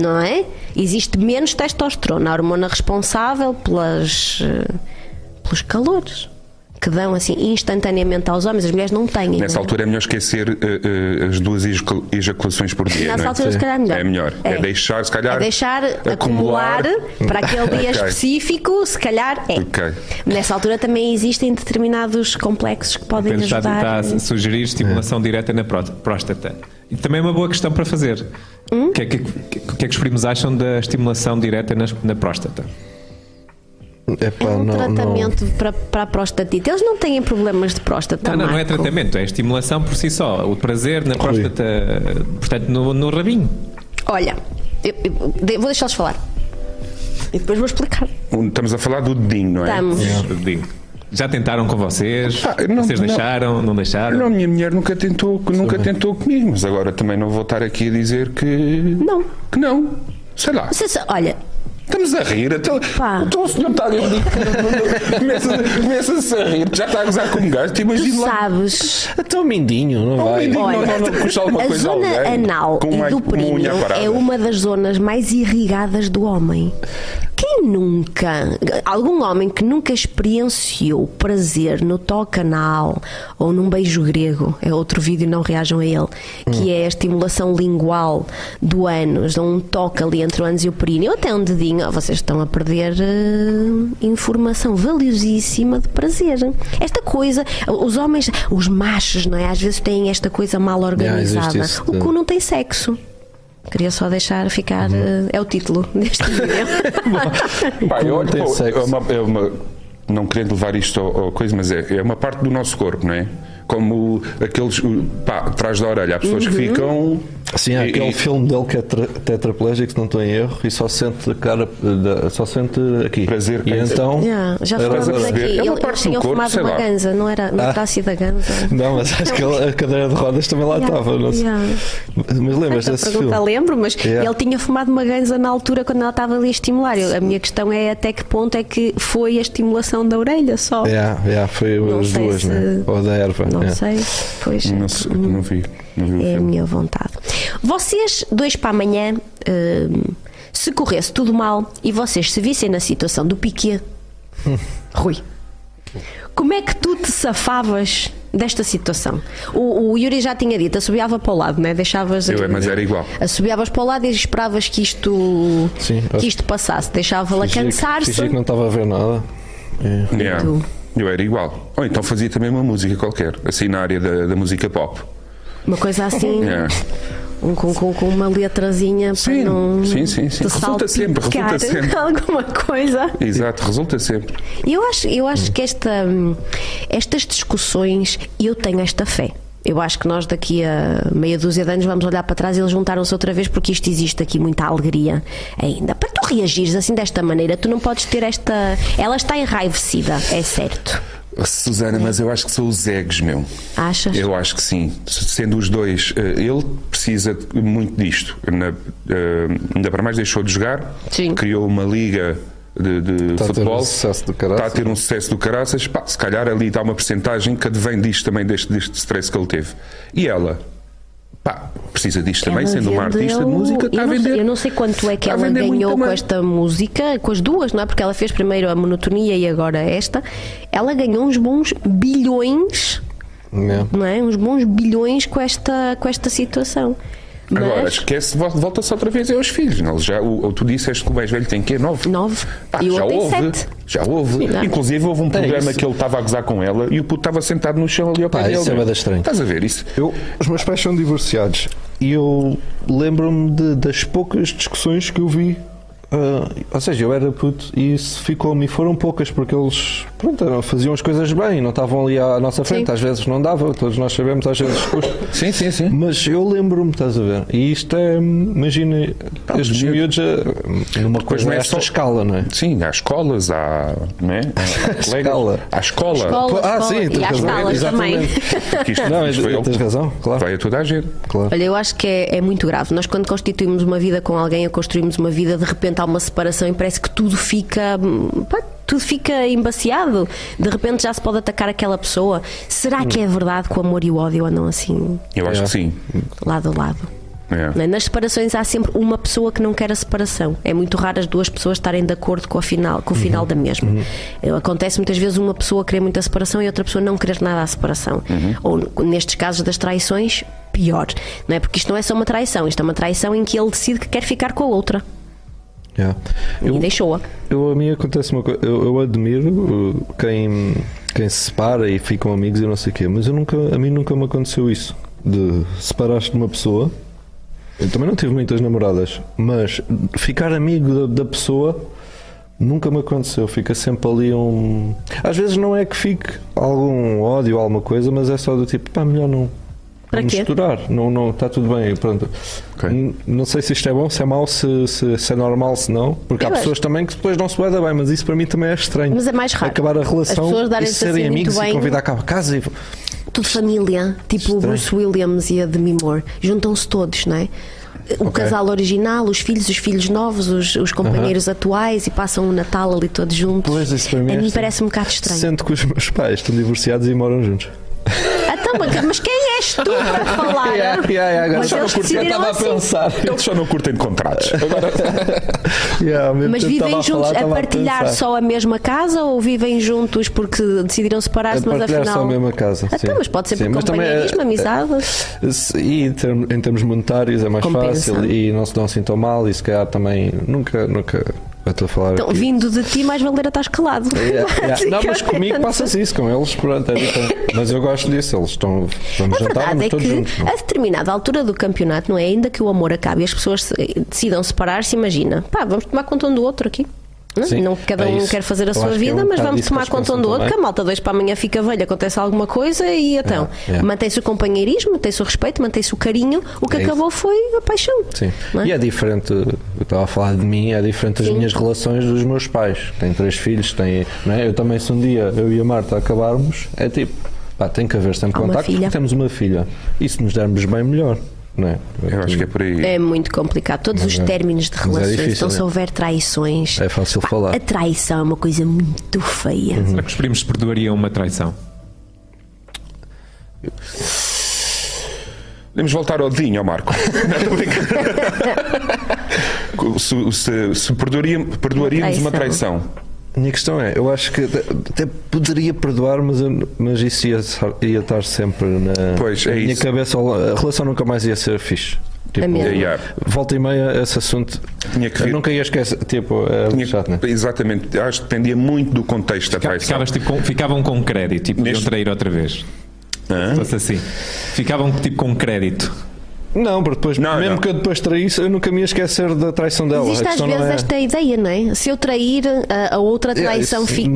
Não é? Existe menos testosterona, a hormona responsável pelas, eh, pelos calores. que dão assim instantaneamente aos homens, as mulheres não têm. Nessa não é? altura é melhor esquecer eh, eh, as duas ejacul- ejaculações por dia. Nessa não é? altura, se calhar, é melhor. É melhor. É, É. deixar, se calhar. É deixar acumular, para aquele dia Ok. específico, se calhar é. Ok. Nessa altura também existem determinados complexos que podem está, ajudar. está a sugerir estimulação direta na pró- próstata. E também é uma boa questão para fazer. Hum? O que, é que, que- que é que os primos acham da estimulação direta nas- na próstata? Epá, É um não, não. tratamento Para, para a prostatite. Eles não têm problemas de próstata. Não, não, não é tratamento, é estimulação por si só. O prazer na próstata, portanto, no, no rabinho. Olha, eu- eu- vou deixá-los falar. E depois vou explicar. Estamos a falar do dedinho, não é? Estamos. Digo. Já tentaram com vocês? Ah, não- vocês não. deixaram? Não deixaram? Não, a minha mulher nunca tentou, nunca tentou comigo, mas agora também não vou estar aqui a dizer que. Não. Que não. Sei lá. Se- se- olha, Estamos a rir. Então, então o senhor está a rir. começa, começa-se a rir. Já está a gozar com um gajo. Te tu lá. sabes. Até o mindinho, não vai. mindinho. Olha, não, não, não, puxa alguma a coisa a zona alguém anal e do períneo é uma das zonas mais irrigadas do homem. Quem nunca, algum homem que nunca experienciou prazer no toque anal ou num beijo grego, é outro vídeo, não reajam a ele, que é a estimulação lingual do ânus, um toque ali entre o ânus e o períneo, ou até um dedinho, oh, vocês estão a perder eh, informação valiosíssima de prazer. Esta coisa, os homens, os machos, não é? Às vezes têm esta coisa mal organizada. isso o cu não tem sexo. Queria só deixar ficar. eh, É o título deste vídeo. Pá, eu uma, é uma- não querendo levar isto ao coisa, mas é, é uma parte do nosso corpo, não é? Como aqueles, pá, atrás da orelha. Há pessoas Uhum. que ficam. Sim, há e- aquele e- filme dele que é tra- tetraplégico, se não estou em erro, e só sente a cara, da- só sente aqui. Prazer. E então. Já, já agora. aqui. É uma Ele- parte do tinham corpo, sei uma lá. ganza, não era? Não terá sido a ganza. Não, mas acho que ele- a cadeira de rodas também lá Yeah, estava. Não sei. yeah. Mas lembras desse pergunta filme? lembro, mas Yeah. ele tinha fumado uma ganza na altura quando ela estava ali a estimular. A minha questão é até que ponto é que foi a estimulação da orelha só. Yeah, yeah, foi Não as duas, se- né? Ou da erva. Não yeah. sei. Pois. Não, não vi. Não vi É a minha vontade. Vocês, dois para amanhã, hum, se corresse tudo mal e vocês se vissem na situação do Piquet, Rui, como é que tu te safavas desta situação? O, o Yuri já tinha dito, assobiava para o lado, né? deixavas. Eu é, mas era igual. Assobiavas para o lado e esperavas que isto, Sim, que isto passasse, deixava-la cansar-se. fingi que não estava a ver nada. É. Yeah. Eu era igual. Ou então fazia também uma música qualquer, assim na área da, da música pop. Uma coisa assim, um- com, com, com uma letrazinha Sim, para não. sim, sim, sim. Resulta sempre, resulta sempre. Alguma coisa. Exato, resulta sempre. Eu acho, eu acho que esta, hum, estas discussões, eu tenho esta fé. Eu acho que nós daqui a meia dúzia de anos vamos olhar para trás e eles juntaram-se outra vez porque isto existe aqui muita alegria ainda. Para tu reagires assim desta maneira, tu não podes ter esta. Ela está enraivecida, é certo. Susana, mas eu acho que são os egos, meu. Achas? Eu acho que sim. Sendo os dois, eh, ele precisa muito disto. Na- eh, ainda para mais deixou de jogar, Sim. criou uma liga de, de Está a ter futebol. um sucesso do caraças. Está a ter um sucesso do caraças. Pá, se calhar ali está uma porcentagem que advém disto também, deste, deste stress que ele teve. E ela? Pá, precisa disto também, Ela sendo uma artista de música, está eu a não sei- vender. eu não sei quanto é que a ela vender ganhou com também. esta música, com as duas, não é? Porque ela fez primeiro a monotonia e agora esta. Ela ganhou uns bons bilhões, Yeah. não é? Uns bons bilhões com esta, com esta situação. Mas, Agora, esquece, vol- volta-se outra vez aos filhos. Não? Já, o, tu disseste que o mais velho tem quê? Nove? Nove. Pá, E já houve. sete. Já houve. Sim. Inclusive, houve um programa isso. que ele estava a gozar com ela e o puto estava sentado no chão ali ao pé dele. isso é meu. bué da estranho. Estás a ver isso? Eu, os meus pais são divorciados e eu lembro-me das poucas discussões que eu vi. Ah, ou seja, eu era puto e isso ficou-me. E foram poucas porque eles pronto, faziam as coisas bem, não estavam ali à nossa frente. Sim. Às vezes não dava, todos nós sabemos, às vezes custa. Sim, sim, sim. Mas eu lembro-me, estás a ver? E isto é, imagina, estes miúdo. miúdos ah, numa coisa não é nesta só- escala, não é? Sim, há escolas, há. Não é? Há colegas. Escala. Há escola. Escola, Ah, escola. sim, tens e razão. Exatamente. Isto, Não, isto foi- tens razão, claro. Vai a toda a gente. claro. Olha, eu acho que é, é muito grave. Nós, quando constituímos uma vida com alguém, ou construímos uma vida, de repente há uma separação e parece que tudo fica. pá, tudo fica embaciado. De repente já se pode atacar aquela pessoa. Será que é verdade que o amor e o ódio andam assim, Eu acho É. que sim. lado a lado? É. É? Nas separações há sempre uma pessoa que não quer a separação. É muito raro as duas pessoas estarem de acordo com, a final, com o final Uhum. da mesma. Eh, Acontece muitas vezes uma pessoa querer muito a separação e outra pessoa não querer nada à separação. Uhum. Ou nestes casos das traições, pior. Não é? Porque isto não é só uma traição, isto é uma traição em que ele decide que quer ficar com a outra Yeah. e Eu, deixou-a. eu, a mim acontece uma coisa. Eu, eu admiro uh, quem, quem se separa e ficam amigos e não sei o quê, mas eu nunca, a mim nunca me aconteceu isso. De separar-te de uma pessoa. Eu também não tive muitas namoradas, mas ficar amigo da, da pessoa nunca me aconteceu. Fica sempre ali um. Às vezes não é que fique algum ódio ou alguma coisa, mas é só do tipo, pá, melhor não. Para quê? misturar, não, não, está tudo bem, pronto. Ok. N- Não sei se isto é bom, se é mau, se, se, se é normal, se não, porque Eu há acho- pessoas também que depois não se vai dar bem, mas isso para mim também é estranho. Mas é mais raro. Acabar a As relação pessoas e darem-se serem assim muito amigos bem. e convidar cá a casa e. Tudo família, tipo o Estranho. Bruce Williams e a Demi Moore. Juntam-se todos, não é? O Ok. casal original, os filhos, os filhos novos, os, os companheiros atuais e passam o Natal ali todos juntos. Pois, isso para mim é a mim estranho. parece um bocado estranho. Sendo que os meus pais estão divorciados e moram juntos. Então, mas- mas quem és tu para falar? Mas eles decidiram assim. pensar. Eles só não curtem contratos. Agora, Yeah, Mas vivem juntos falar, a partilhar pensar. só a mesma casa ou vivem juntos porque decidiram A separar-se, mas afinal. só a mesma casa. Então, sim. mas pode ser Sim, por mas também é- companheirismo, amizade. E em termos, em termos monetários é mais Compensa. fácil e não se dão assim tão mal e se calhar também nunca, nunca eu estou a falar Então, aqui. vindo de ti, mais valeria estar calado. Yeah, yeah. Não, mas comigo passa-se isso, com eles, pronto, é. Mas eu gosto disso, eles estão. Vamos A jantar, verdade é que juntos. não? a determinada altura do campeonato, não é? Ainda que o amor acabe e as pessoas se- decidam separar-se, imagina, pá, vamos tomar conta um do outro aqui. Não, é? Não cada é um isso. quer fazer a Eu sua é um vida, mas bocado vamos isso tomar conta um do outro, que a malta dois para amanhã fica velha, acontece alguma coisa e então yeah. mantém-se o companheirismo, mantém-se o respeito, mantém-se o carinho. O que É isso. acabou foi a paixão. Sim. é? E é diferente, eu estava a falar de mim, é diferente das Sim. minhas relações dos meus pais. Tenho três filhos, é? eu também, se um dia eu e a Marta acabarmos, é tipo, pá, tem que haver sempre contacto porque temos uma filha. E se nos dermos bem, melhor. Não é? eu acho que é por aí. É muito complicado. Todos os é- términos de mas é relações, difícil, então se é. houver traições. É fácil Pá, falar. A traição é uma coisa muito feia. Uhum. Será que os primos perdoariam uma traição? Podemos voltar ao Dinho, ao Marco. Se, se, se perdoaríamos, perdoaríamos uma traição. traição. A minha questão é, eu acho que até poderia perdoar, mas, eu- mas isso ia, estar- ia estar sempre na, Pois, é na minha isso. cabeça. A relação nunca mais ia ser fixe. Tipo, É mesmo. Yeah. Volta e meia, esse assunto. Tinha que eu vir- nunca ia esquecer. Tipo, é Tinha- chato, né? Exatamente. Acho que dependia muito do contexto da traição. Ficavas, tipo, com- ficavam com crédito podiam Neste- trair outra vez. Se fosse assim. Ficavam tipo com crédito. Não, porque depois, Não, mesmo não. que eu depois traísse, eu nunca me ia esquecer da traição dela. Existe às vezes é... esta ideia, não é? Se eu trair, a, a outra Yeah, traição isso fica.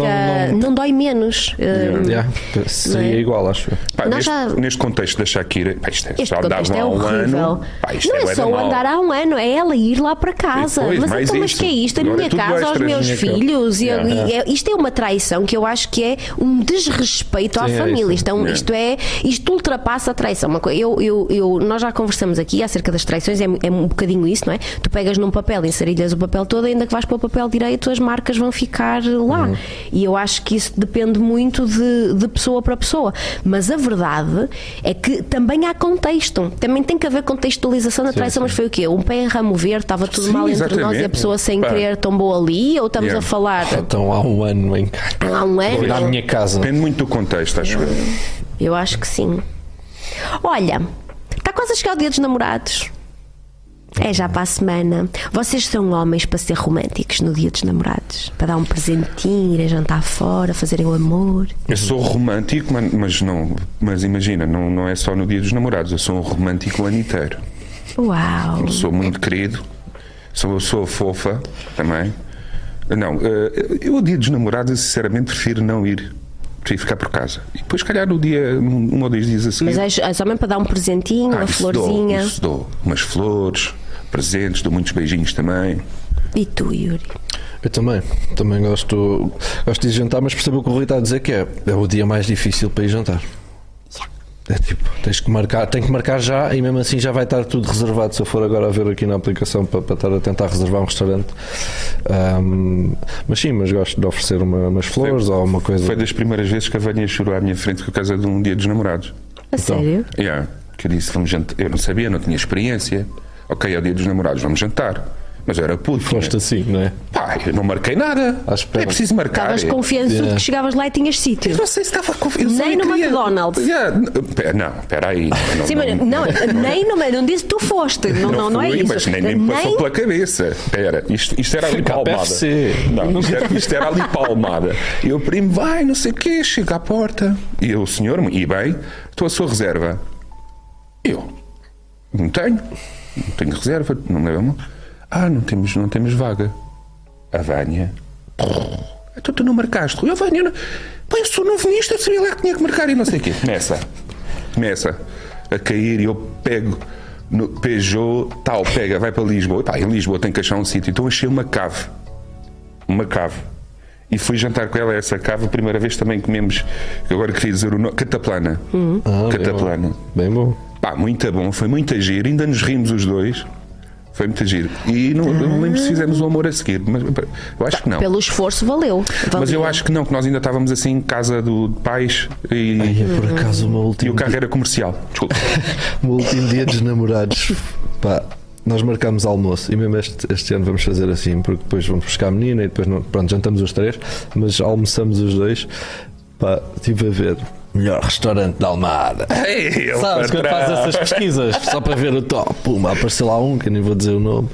Não, não- dói menos. Uh, Yeah, seria Não é? igual, acho. Pá, neste, já- neste contexto da Shakira, pá, isto é, Este já contexto é há um ano. Pá, isto não é, da só andar há um ano, é ela ir lá para casa. Depois, mas então, mas isto. que é isto? A Agora minha é casa, aos meus filhos. E, Yeah. e é- isto é uma traição que eu acho que é um desrespeito à Sim, é família. Isto, é Yeah. isto é isto ultrapassa a traição. Eu- nós já conversamos aqui acerca das traições, é, é um bocadinho isso, não é? Tu pegas num papel, inserilhas o papel todo, ainda que vais para o papel direito, as marcas vão ficar lá. Uhum. E eu acho que isso depende muito de, de pessoa para pessoa. Mas a verdade é que também há contexto. Também tem que haver contextualização da traição. Mas foi o quê? Um pé em ramo verde, estava tudo Sim, mal entre nós e a exatamente. pessoa sem Pá. querer tombou ali? Ou estamos Yeah. a falar Então há um ano em casa. há um ano? À minha casa. Depende muito do contexto, acho eu. Eu acho que sim. Olha, quase a chegar o dia dos namorados. É já para a semana. Vocês são homens para ser românticos no dia dos namorados? Para dar um presentinho, irem jantar fora, fazerem o amor? Eu sou romântico, mas- não. Mas imagina, não, não é só no dia dos namorados. Eu sou um romântico o ano inteiro. Uau! Sou muito querido. Sou, sou fofa também. Não, eh, eu o dia dos namorados, eu, sinceramente, prefiro não ir. Prefiro ficar por casa. E depois, se calhar, no dia, um, ou dois dias a seguir. Mas és, és homem para dar um presentinho, uma Ah, isso dou, florzinha. isso dou. Umas flores, presentes, dou muitos beijinhos também. E tu, Yuri? Eu também, também gosto, gosto de ir jantar, mas percebo o que o Rui está a dizer que é, é o dia mais difícil para ir jantar. É tipo, tens que marcar, tem que marcar já e mesmo assim já vai estar tudo reservado. Se eu for agora a ver aqui na aplicação para, para estar a tentar reservar um restaurante, Ahm, mas sim, mas gosto de oferecer uma- umas flores ou uma coisa. Foi das primeiras vezes que a Vânia chorou à minha frente por causa de um dia dos namorados. A sério? Yeah. Que eu disse, vamos jantar. Eu não sabia, não tinha experiência. Ok, é o dia dos namorados, vamos jantar. Mas eu era puto. Foste tinha- assim, não é? Pá, eu não marquei nada. É preciso marcar. Estavas é. confiançudo Yeah. que chegavas lá e tinhas sítio. Não sei se estava confiante. Nem no McDonald's. Não, espera aí. Não, Sim, mas não, nem no não disse tu foste. Não, não, não é isso. mas nem, nem me passou pela cabeça. Espera, isto, isto era ali palmada. Não, isto era, isto era ali palmada. E eu, primo, vai, não sei o quê, chega à porta. E eu, o senhor, e bem, estou a sua reserva. Eu, não tenho. Não tenho reserva, não me lembro. Ah, não temos, não temos vaga. A Vânia. Então tu não marcaste. Eu, Vânia, não... Pá, eu sou novo nisto, eu sabia lá que tinha que marcar e não sei o quê. Começa. Começa a cair e eu pego no Peugeot, tal, pega, vai para Lisboa. Pá, em Lisboa tem que achar um sítio. Então achei uma cave. Uma cave. E fui jantar com ela a essa cave. A primeira vez também comemos, agora queria dizer o nome, Cataplana. Ah, bem Cataplana. bom. Bem bom. Pá, muito bom, foi muito giro, ainda nos rimos os dois. Foi muito giro. E não, eu não lembro se fizemos o amor a seguir, mas eu acho que não. Pelo esforço valeu. Mas eu Valeu. acho que não, que nós ainda estávamos assim em casa do, de pais e, Ai, é por acaso o meu e o carro era comercial. Desculpa. o meu último dia dos namorados. Pá, nós marcámos almoço e mesmo este, este ano vamos fazer assim, porque depois vamos buscar a menina e depois não, pronto, jantamos os três, mas almoçamos os dois. Pá, estive a ver melhor restaurante da Almada. Ei, Sabes quando faz essas pesquisas só para ver o top? Puma, apareceu lá um, que eu nem vou dizer o nome.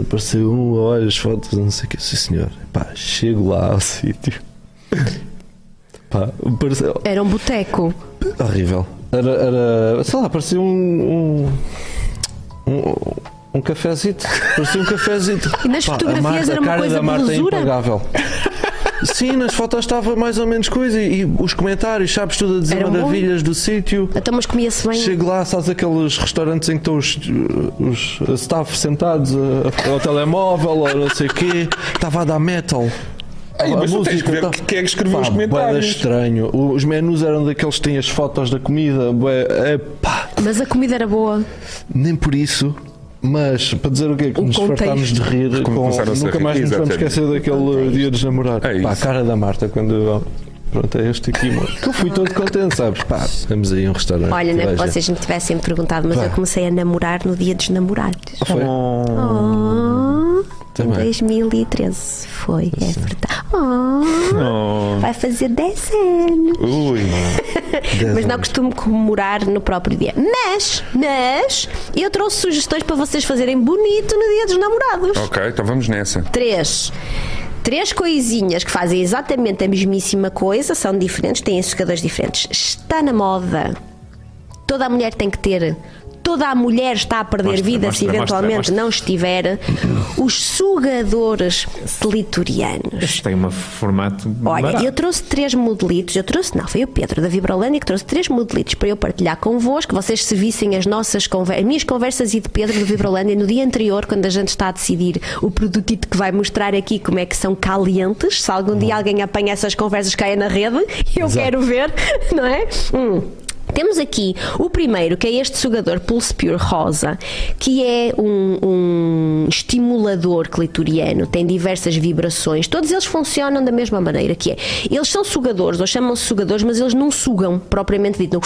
Apareceu um, olha as fotos, não sei o que. Sim, senhor. Pá, chego lá ao sítio. Pá, pareceu Era um boteco. horrível. Era, era sei lá, parecia um. um, um um cafezito, parecia um cafezito. E nas Pá, a fotografias Marta- era a uma cara coisa da Marta é impagável. Sim, nas fotos estava mais ou menos coisa e, e os comentários, sabes, tudo a dizer Era bom. maravilhas do sítio. Então, mas comia-se bem. Chego lá, sabes aqueles restaurantes em que estão os, os staff sentados a- ao telemóvel ou não sei o quê, estava a dar metal. Ei, A mas tens música que ver tá- quem é que escreveu Pá, os comentários. estranho. Os menus eram daqueles que têm as fotos da comida. bué- é, pá, Mas a comida era boa. nem por isso. Mas para dizer o quê? Que O nos fartámos de rir. Com- nunca rir, mais nos vamos esquecer daquele dia dos namorados. É Pá, a cara da Marta quando. Pronto, é este aqui, mano. Que eu fui todo contente, sabes? Pá, vamos aí a um restaurante. Olha, não é que vocês me tivessem perguntado, mas Pá. eu comecei a namorar no dia dos namorados. gente- Foi? Oh, em Também. 2013 foi, é verdade. Oh, vai fazer 10 anos. Ui, Mas não costumo comemorar no próprio dia. Mas, mas, eu trouxe sugestões para vocês fazerem bonito no dia dos namorados. ok, então vamos nessa. Três. Três coisinhas que fazem exatamente a mesmíssima coisa, são diferentes, têm secadores diferentes. Está na moda. Toda a mulher tem que ter. Toda a mulher está a perder Mostra, vida mostra, se eventualmente mostra, não estiver. Os sugadores clitorianos. Este tem um formato Olha, barato. eu trouxe três modelitos, eu trouxe, não, foi o Pedro da Vibrolândia que trouxe três modelitos para eu partilhar convosco, vocês se vissem as nossas conversas, as minhas conversas e de Pedro da Vibrolândia no dia anterior, quando a gente está a decidir o produtito que vai mostrar aqui como é que são calientes, se algum dia alguém apanha essas conversas caia na rede, eu quero ver, não é? Hum. Temos aqui o primeiro, que é este sugador Pulse Pure Rosa, que é um, um estimulador clitoriano, tem diversas vibrações, todos eles funcionam da mesma maneira, que é, eles são sugadores, ou chamam-se sugadores, mas eles não sugam, propriamente dito,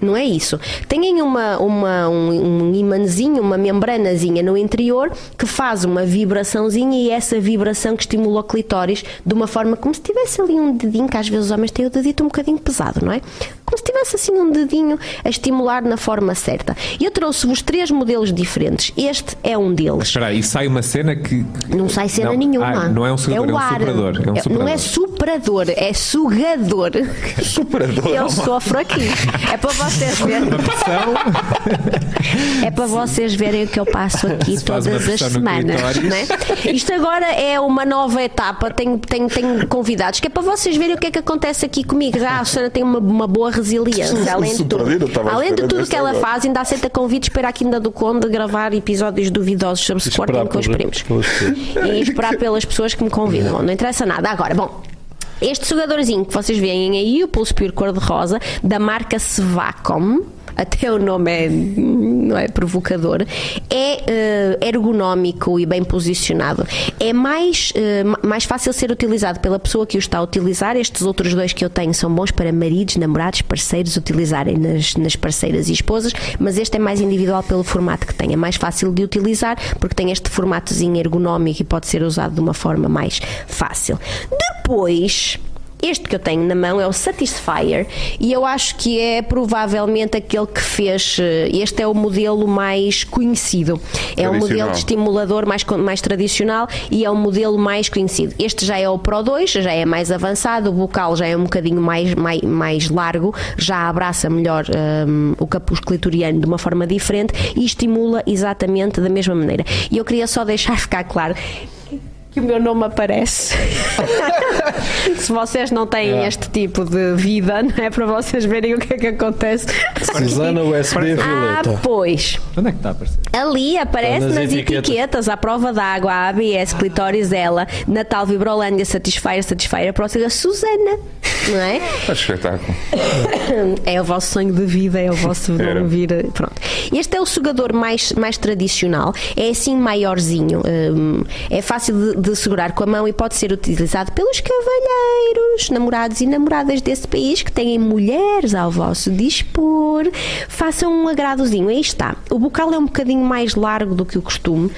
não, é isso. Têm uma, uma, um, um imãzinho, uma membranazinha no interior, que faz uma vibraçãozinha e é essa vibração que estimula o clitóris de uma forma como se tivesse ali um dedinho, que às vezes os homens têm o dedito um bocadinho pesado, não é? Como se tivesse assim um dedinho a estimular na forma certa. E eu trouxe-vos três modelos diferentes. Este é um deles. Espera aí, sai uma cena que. Não sai cena Não. nenhuma. Ah, não é um sugador, é, um ar. superador. É um É- Não é superador, é sugador. Superador. Eu sofro aqui. É para vocês verem. É para vocês verem o que eu passo aqui Se todas as semanas. clitóris. não é? Isto agora é uma nova etapa. Tenho, tenho, tenho convidados que é para vocês verem o que é que acontece aqui comigo. Ah, a Susana tem uma, uma boa resiliência. Além de tudo, além de tudo que ela agora. faz, ainda aceita convites para aqui ainda do Conde gravar episódios duvidosos sobre Sporting com os primos. E esperar pelas pessoas que me convidam. Não interessa nada. Agora, bom. Este sugadorzinho que vocês veem aí, o Pulse Pure cor-de-rosa, da marca Svacom. Até o nome é, não é provocador, é eh, ergonómico e bem posicionado. É mais, ma- mais fácil ser utilizado pela pessoa que o está a utilizar. Estes outros dois que eu tenho são bons para maridos, namorados, parceiros utilizarem nas, nas parceiras e esposas, mas este é mais individual pelo formato que tem. É mais fácil de utilizar porque tem este formatozinho ergonómico e pode ser usado de uma forma mais fácil. Depois. Este que eu tenho na mão é o Satisfyer e eu acho que é provavelmente aquele que fez. eh, Este é o modelo mais conhecido. É o modelo de estimulador mais, mais tradicional e é o modelo mais conhecido. Este já é o Pro 2, já é mais avançado, o bocal já é um bocadinho mais, mais, mais largo, já abraça melhor hum, o capuz clitoriano de uma forma diferente e estimula exatamente da mesma maneira. E eu queria só deixar ficar claro que o meu nome aparece. Se vocês não têm este tipo de vida, não é para vocês verem o que é que acontece. Susana USB Ah, Violeta. pois. Onde é que está a aparecer? Ali aparece nas, nas etiquetas. etiquetas. à prova d'água, a ABS, clitóris, ela, Natal, Vibrolândia, Satisfyer, Satisfyer, a próxima Susana, não é? Está espetáculo. É o vosso sonho de vida, é o vosso nome vir. Pronto. Este é o sugador mais, mais tradicional, é assim maiorzinho, hum, é fácil de, de segurar com a mão e pode ser utilizado pelos cavalheiros, namorados e namoradas desse país que têm mulheres ao vosso dispor. Façam um agradozinho, aí está. O bocal é um bocadinho mais largo do que o costume,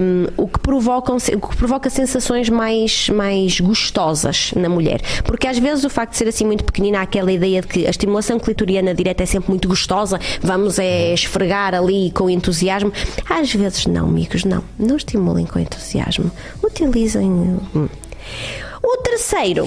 hum, o, que provoca, o que provoca sensações mais, mais gostosas na mulher. Porque às vezes o facto de ser assim muito pequenina, há aquela ideia de que a estimulação clitoriana direta é sempre muito gostosa, vamos é esfregar ali com entusiasmo. Às vezes não, amigos, não. Não estimulem com entusiasmo. Utilizem. hum. O terceiro,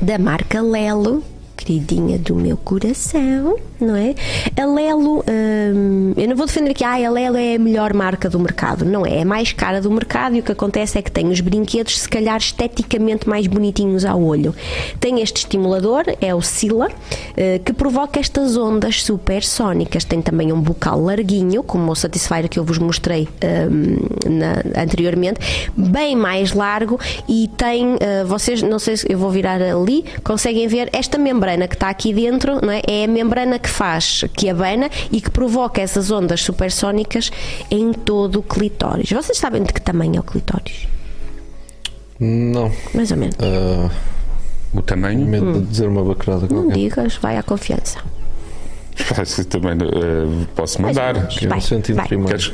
da marca Lelo, queridinha do meu coração, não é? A Lelo, hum, eu não vou defender que ah, a Lelo é a melhor marca do mercado, não é? É mais cara do mercado e o que acontece é que tem os brinquedos, se calhar, esteticamente mais bonitinhos ao olho. Tem este estimulador, é o Sila, eh, que provoca estas ondas supersónicas. Tem também um bocal larguinho, como o Satisfyer que eu vos mostrei hum, na- anteriormente, bem mais largo e tem, eh, vocês, não sei se eu vou virar ali, conseguem ver esta membrana que está aqui dentro, não é? É a membrana que faz, que abana e que provoca essas ondas supersónicas em todo o clitóris. Vocês sabem de que tamanho é o clitóris? Não. Mais ou menos. Ah, O tamanho. medo de dizer uma bacurada Não qualquer. digas, vai à confiança. Faço também eh, posso mandar. um centímetro vai. e meio. Queres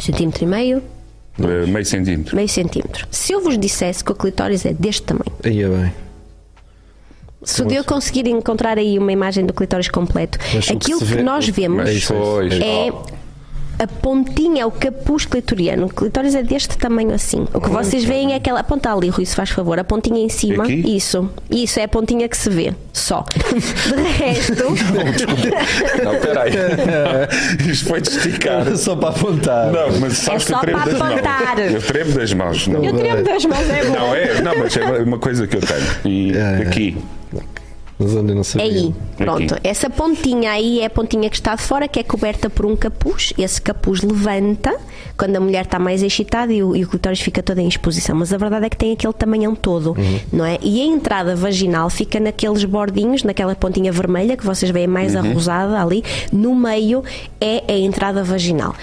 Centímetro e meio, eh, meio centímetro? meio centímetro. Se eu vos dissesse que o clitóris é deste tamanho, Aí é bem. Se eu conseguir encontrar aí uma imagem do clitóris completo, Mas que aquilo que, vê- nós vemos Mas isso, pois. é a pontinha, o capuz clitoriano. O clitóris é deste tamanho assim. O que vocês veem é aquela. Aponta ali, Rui, se faz favor. A pontinha em cima. Aqui? Isso. Isso é a pontinha que se vê. Só. De resto. Não, peraí. Isto foi de esticar. Só para apontar. Não, mas sabes que É só eu tremo para das apontar. mãos. Eu tremo das mãos. Não, eu tremo das mãos, é bom. não é? Não, mas é uma coisa que eu tenho. E É, é. aqui. Mas onde eu não sabia. Aí, pronto. Aqui. Essa pontinha aí é a pontinha que está de fora, que é coberta por um capuz. Esse capuz levanta quando a mulher está mais excitada e o, e o clitóris fica todo em exposição. Mas a verdade é que tem aquele tamanhão todo, não é? E a entrada vaginal fica naqueles bordinhos, naquela pontinha vermelha que vocês veem mais arrosada ali. No meio é a entrada vaginal.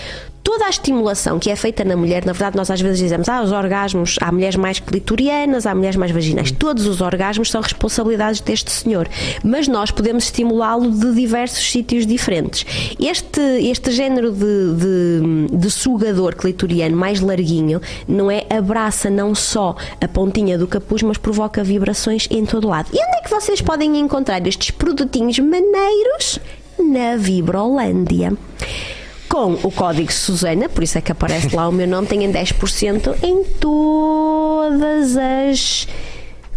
Toda a estimulação que é feita na mulher, na verdade, nós às vezes dizemos, ah, os orgasmos, há mulheres mais clitorianas, há mulheres mais vaginais. Todos os orgasmos são responsabilidades deste senhor, mas nós podemos estimulá-lo de diversos sítios diferentes. Este, este género de, de, de sugador clitoriano mais larguinho, não é? Abraça não só a pontinha do capuz, mas provoca vibrações em todo lado. E onde é que vocês podem encontrar estes produtinhos maneiros? Na Vibrolândia com o código Susana, por isso é que aparece lá o meu nome, têm 10% em todas as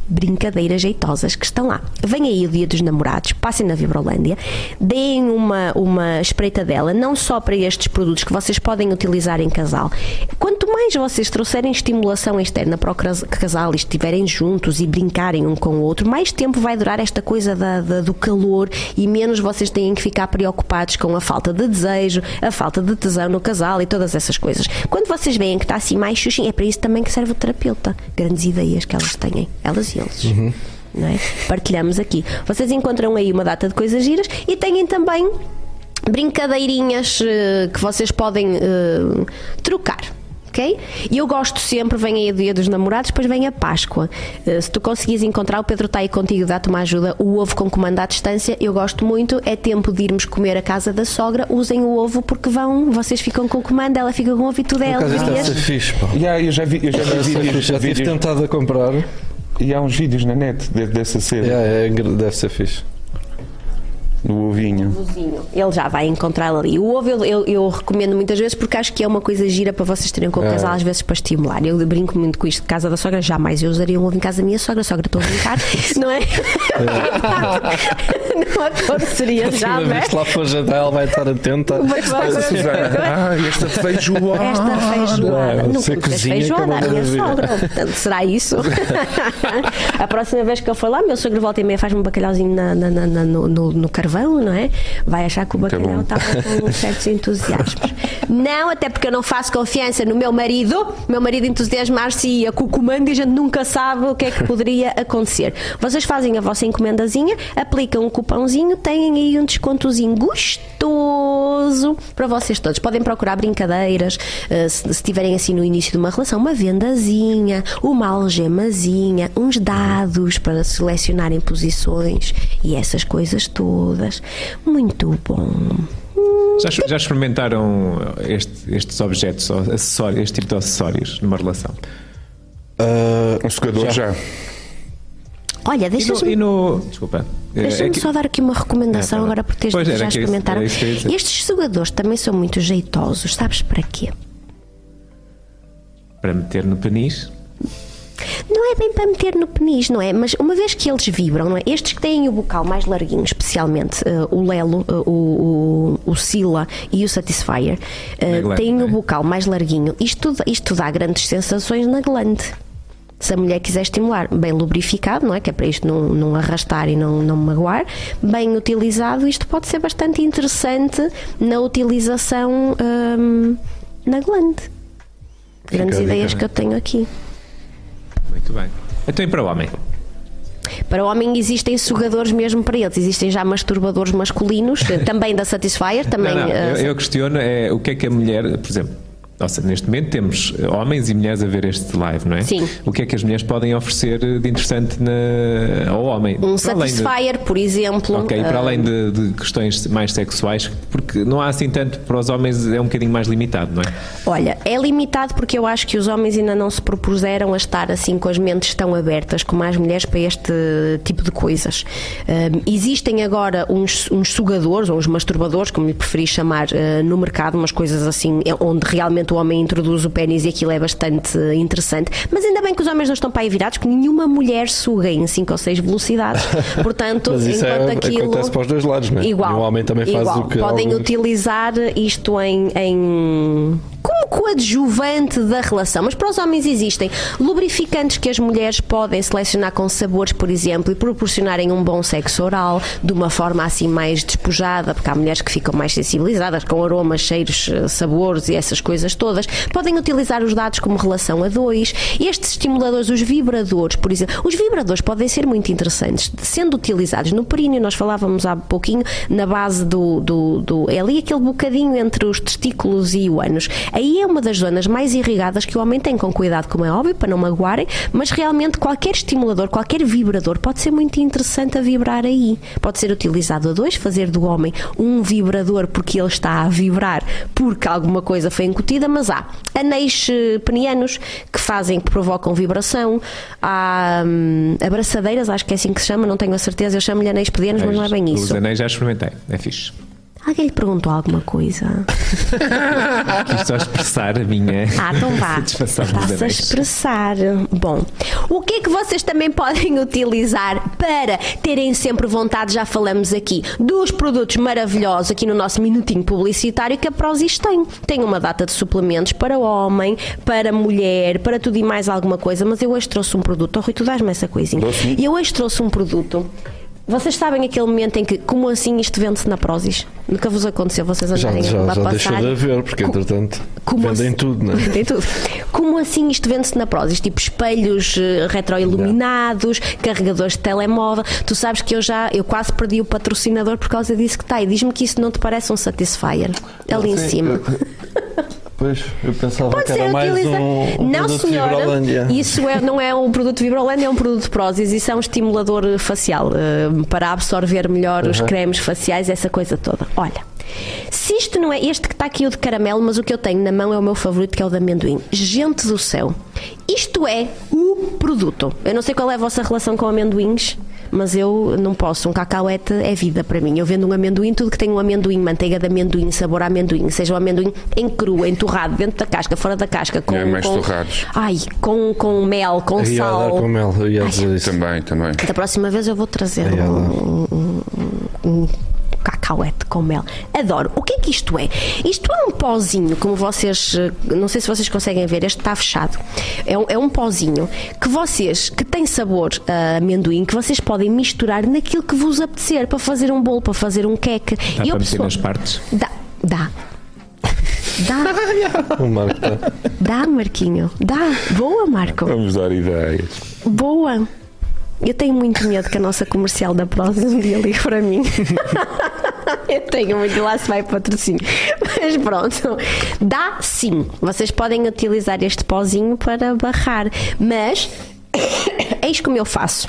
brincadeiras jeitosas que estão lá. Vem aí o dia dos namorados, passem na Vibrolândia, deem uma, uma espreitadela, não só para estes produtos que vocês podem utilizar em casal. Quanto mais vocês trouxerem estimulação externa para o casal e estiverem juntos e brincarem um com o outro, mais tempo vai durar esta coisa da- da- do calor e menos vocês têm que ficar preocupados com a falta de desejo, a falta de tesão no casal e todas essas coisas. Quando vocês veem que está assim mais xuxinho, é para isso também que serve o terapeuta. Grandes ideias que elas têm, elas e eles. não é? Partilhamos aqui. Vocês encontram aí uma data de coisas giras e têm também brincadeirinhas eh, que vocês podem eh, trocar. ok? E eu gosto sempre, vem aí o dia dos namorados, depois vem a Páscoa. Eh, se tu conseguires encontrar, o Pedro está aí contigo, dá-te uma ajuda. O ovo com comando à distância, eu gosto muito. É tempo de irmos comer a casa da sogra. Usem o ovo porque vão, vocês ficam com comando, ela fica com o ovo e tudo é Por acaso isto deve alegrias. ser fixe, pá. Yeah, eu já vi, eu já vi Deve ser vídeos, fixe. Já tive vídeos- tentado a comprar. E há uns vídeos na net de- dessa cena, Yeah, é, deve ser fixe. Do ovinho. Ovozinho. Ele já vai encontrá-lo ali. O ovo eu, eu- eu recomendo muitas vezes porque acho que é uma coisa gira para vocês terem com o É. casal, às vezes para estimular. Eu brinco muito com isto de casa da sogra, jamais eu usaria um ovo em casa da minha sogra, sogra, estou a brincar, não é? não aconteceria Uma jamais. vez que lá for jantar, ela vai estar atenta. Mas vai- Susana, ah, esta feijoada. Esta feijoada. Não, Não cozinha feijoada, é uma minha sogra. Portanto, será isso? a próxima vez que eu for lá, meu sogro volta e meia faz-me um bacalhauzinho na- na- na- no, no- no carvão, não é? Vai achar que o bacalhau estava com certos entusiasmos. Não, até porque eu não faço confiança no meu marido. Meu marido entusiasmar-se e ia com o comando e a gente nunca sabe o que é que poderia acontecer. Vocês fazem a vossa encomendazinha, aplicam um cupãozinho, têm aí um descontozinho gostoso para vocês todos. Podem procurar brincadeiras, eh, se se estiverem assim no início de uma relação, uma vendazinha, uma algemazinha, uns dados para selecionarem posições e essas coisas todas. Muito bom. Já, já experimentaram este- estes objetos, acessórios, este tipo de acessórios numa relação? Ah, Um secador já. Olha, E no. deixa-me e no- desculpa. Deixa-me É que- só dar aqui uma recomendação É, tá agora por teres Pois, dito que era já isso- experimentaram. isso dizer. Estes jogadores também são muito jeitosos, sabes para quê? Para meter no penis. Não é bem para meter no penis, não é? Mas uma vez que eles vibram, não é? Estes que têm o bocal mais larguinho, especialmente eh, o Lelo, eh, o, o, o Sila e o Satisfyer, eh, Na glande, têm não o é? bocal mais larguinho. Isto, isto dá grandes sensações na glande. Se a mulher quiser estimular, bem lubrificado, não é? Que é para isto não, não arrastar e não, não magoar, bem utilizado, isto pode ser bastante interessante na utilização hum, na glande. Grandes ideias é? que eu tenho aqui. Muito bem. Então e para o homem? Para o homem existem sugadores mesmo para eles. Existem já masturbadores masculinos, também da Satisfyer, também. não, não, eh, eu, eu questiono é o que é que a mulher, por exemplo, neste momento temos homens e mulheres a ver este live, não é? Sim. O que é que as mulheres podem oferecer de interessante na, ao homem? um Para além de- por exemplo. Ok, e para eh, além de, de questões mais sexuais, porque não há assim tanto para os homens, é um bocadinho mais limitado, não é? Olha, é limitado porque eu acho que os homens ainda não se propuseram a estar assim com as mentes tão abertas como as mulheres para este tipo de coisas. Ahm, existem agora uns, uns sugadores, ou uns masturbadores, como lhe preferi chamar, ah, no mercado, umas coisas assim, onde realmente o homem introduz o pênis e aquilo é bastante interessante. Mas ainda bem que os homens não estão para aí virados, que nenhuma mulher suga em 5 ou 6 velocidades. Portanto, Mas isso enquanto é- aquilo. acontece para os dois lados, não é? Igual. E o homem também faz igual. o que Podem alguns- utilizar isto em, em como coadjuvante da relação. Mas para os homens existem lubrificantes que as mulheres podem selecionar com sabores, por exemplo, e proporcionarem um bom sexo oral de uma forma assim mais despojada, porque há mulheres que ficam mais sensibilizadas com aromas, cheiros, eh, sabores e essas coisas todas. Podem utilizar os dados como relação a dois. Estes estimuladores, os vibradores, por exemplo, os vibradores podem ser muito interessantes, sendo utilizados no períneo, nós falávamos há pouquinho, na base do, do, do- É ali aquele bocadinho entre os testículos e o ânus. Aí é uma das zonas mais irrigadas que o homem tem com cuidado, como é óbvio, para não magoarem, mas realmente qualquer estimulador, qualquer vibrador pode ser muito interessante a vibrar aí. Pode ser utilizado a dois, fazer do homem um vibrador porque ele está a vibrar porque alguma coisa foi incutida, mas há anéis eh, penianos que fazem, que provocam vibração, há hum, abraçadeiras, acho que é assim que se chama, não tenho a certeza, eu chamo-lhe anéis penianos, mas não é bem Os isso. anéis já experimentei, é fixe. Alguém lhe perguntou alguma coisa? Quis só expressar a minha Ah, então vá. satisfação Está-se a expressar. Bom, o que é que vocês também podem utilizar para terem sempre vontade? Já falamos aqui dos produtos maravilhosos aqui no nosso minutinho publicitário que a Prozis tem. Tem uma data de suplementos para homem, para mulher, para tudo e mais alguma coisa, mas eu hoje trouxe um produto. Oh, Rui, tu dás-me essa coisinha. E eu hoje trouxe um produto Vocês sabem aquele momento em que, como assim isto vende-se na Prozis? Nunca vos aconteceu vocês Já, andarem já, lá já passar deixou de haver, porque Co- entretanto como vendem assim- tudo, não é? Vendem tudo. Como assim isto vende-se na Prozis? Tipo espelhos eh, retroiluminados, carregadores de telemóvel. Tu sabes que eu já, eu quase perdi o patrocinador por causa disso que está. E diz-me que isso não te parece um Satisfyer ali em Sim, cima. eu- Pois, eu pensava Pode que era mais utilizado. um, um não, produto senhora. Vibrolândia. Isso é, não é um produto Vibrolândia, é um produto Prozis. Isso é um estimulador facial eh, para absorver melhor os Uhum. cremes faciais, essa coisa toda. Olha, se isto não é. Este que está aqui o de caramelo, mas o que eu tenho na mão é o meu favorito, que é o de amendoim. Gente do céu, isto é o produto. Eu não sei qual é a vossa relação com amendoins. Mas eu não posso, um cacauete é vida para mim. Eu vendo um amendoim, tudo que tem um amendoim, manteiga de amendoim, sabor a amendoim, seja o amendoim em cru, em torrado, dentro da casca, fora da casca, com. É, mais com torrados. Ai, com, com mel, com Eu ia sal. dar com mel, eu ia Ai, dizer isso. Também, também. Da próxima vez eu vou trazer um, um, um, um cacauete com mel. Adoro. O que é que isto é? Isto é um pozinho, como vocês, eh, não sei se vocês conseguem ver, este está fechado. É um, é um pozinho que vocês, que tem sabor a amendoim, que vocês podem misturar naquilo que vos apetecer para fazer um bolo, para fazer um queque. Dá E para eu, meter nas partes? Dá. Dá. Dá, O Marco tá- dá, Marquinho. Dá. Boa, Marco. Vamos dar ideias. Boa! Eu tenho muito medo que a nossa comercial da Prozis um dia ligue para mim. Eu tenho muito lá se vai patrocínio. Mas pronto, dá sim. Vocês podem utilizar este pozinho para barrar. Mas eis como eu faço.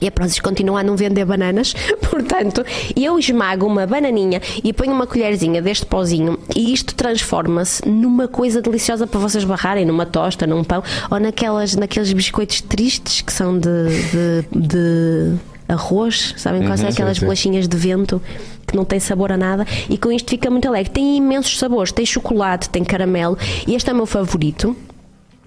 E a Prozis continua a não vender bananas, portanto, eu esmago uma bananinha e ponho uma colherzinha deste pozinho e isto transforma-se numa coisa deliciosa para vocês barrarem, numa tosta, num pão ou naquelas, naqueles biscoitos tristes que são de, de, de arroz, sabem quais são aquelas sim. bolachinhas de vento que não tem sabor a nada e com isto fica muito alegre. Tem imensos sabores, tem chocolate, tem caramelo e este é o meu favorito.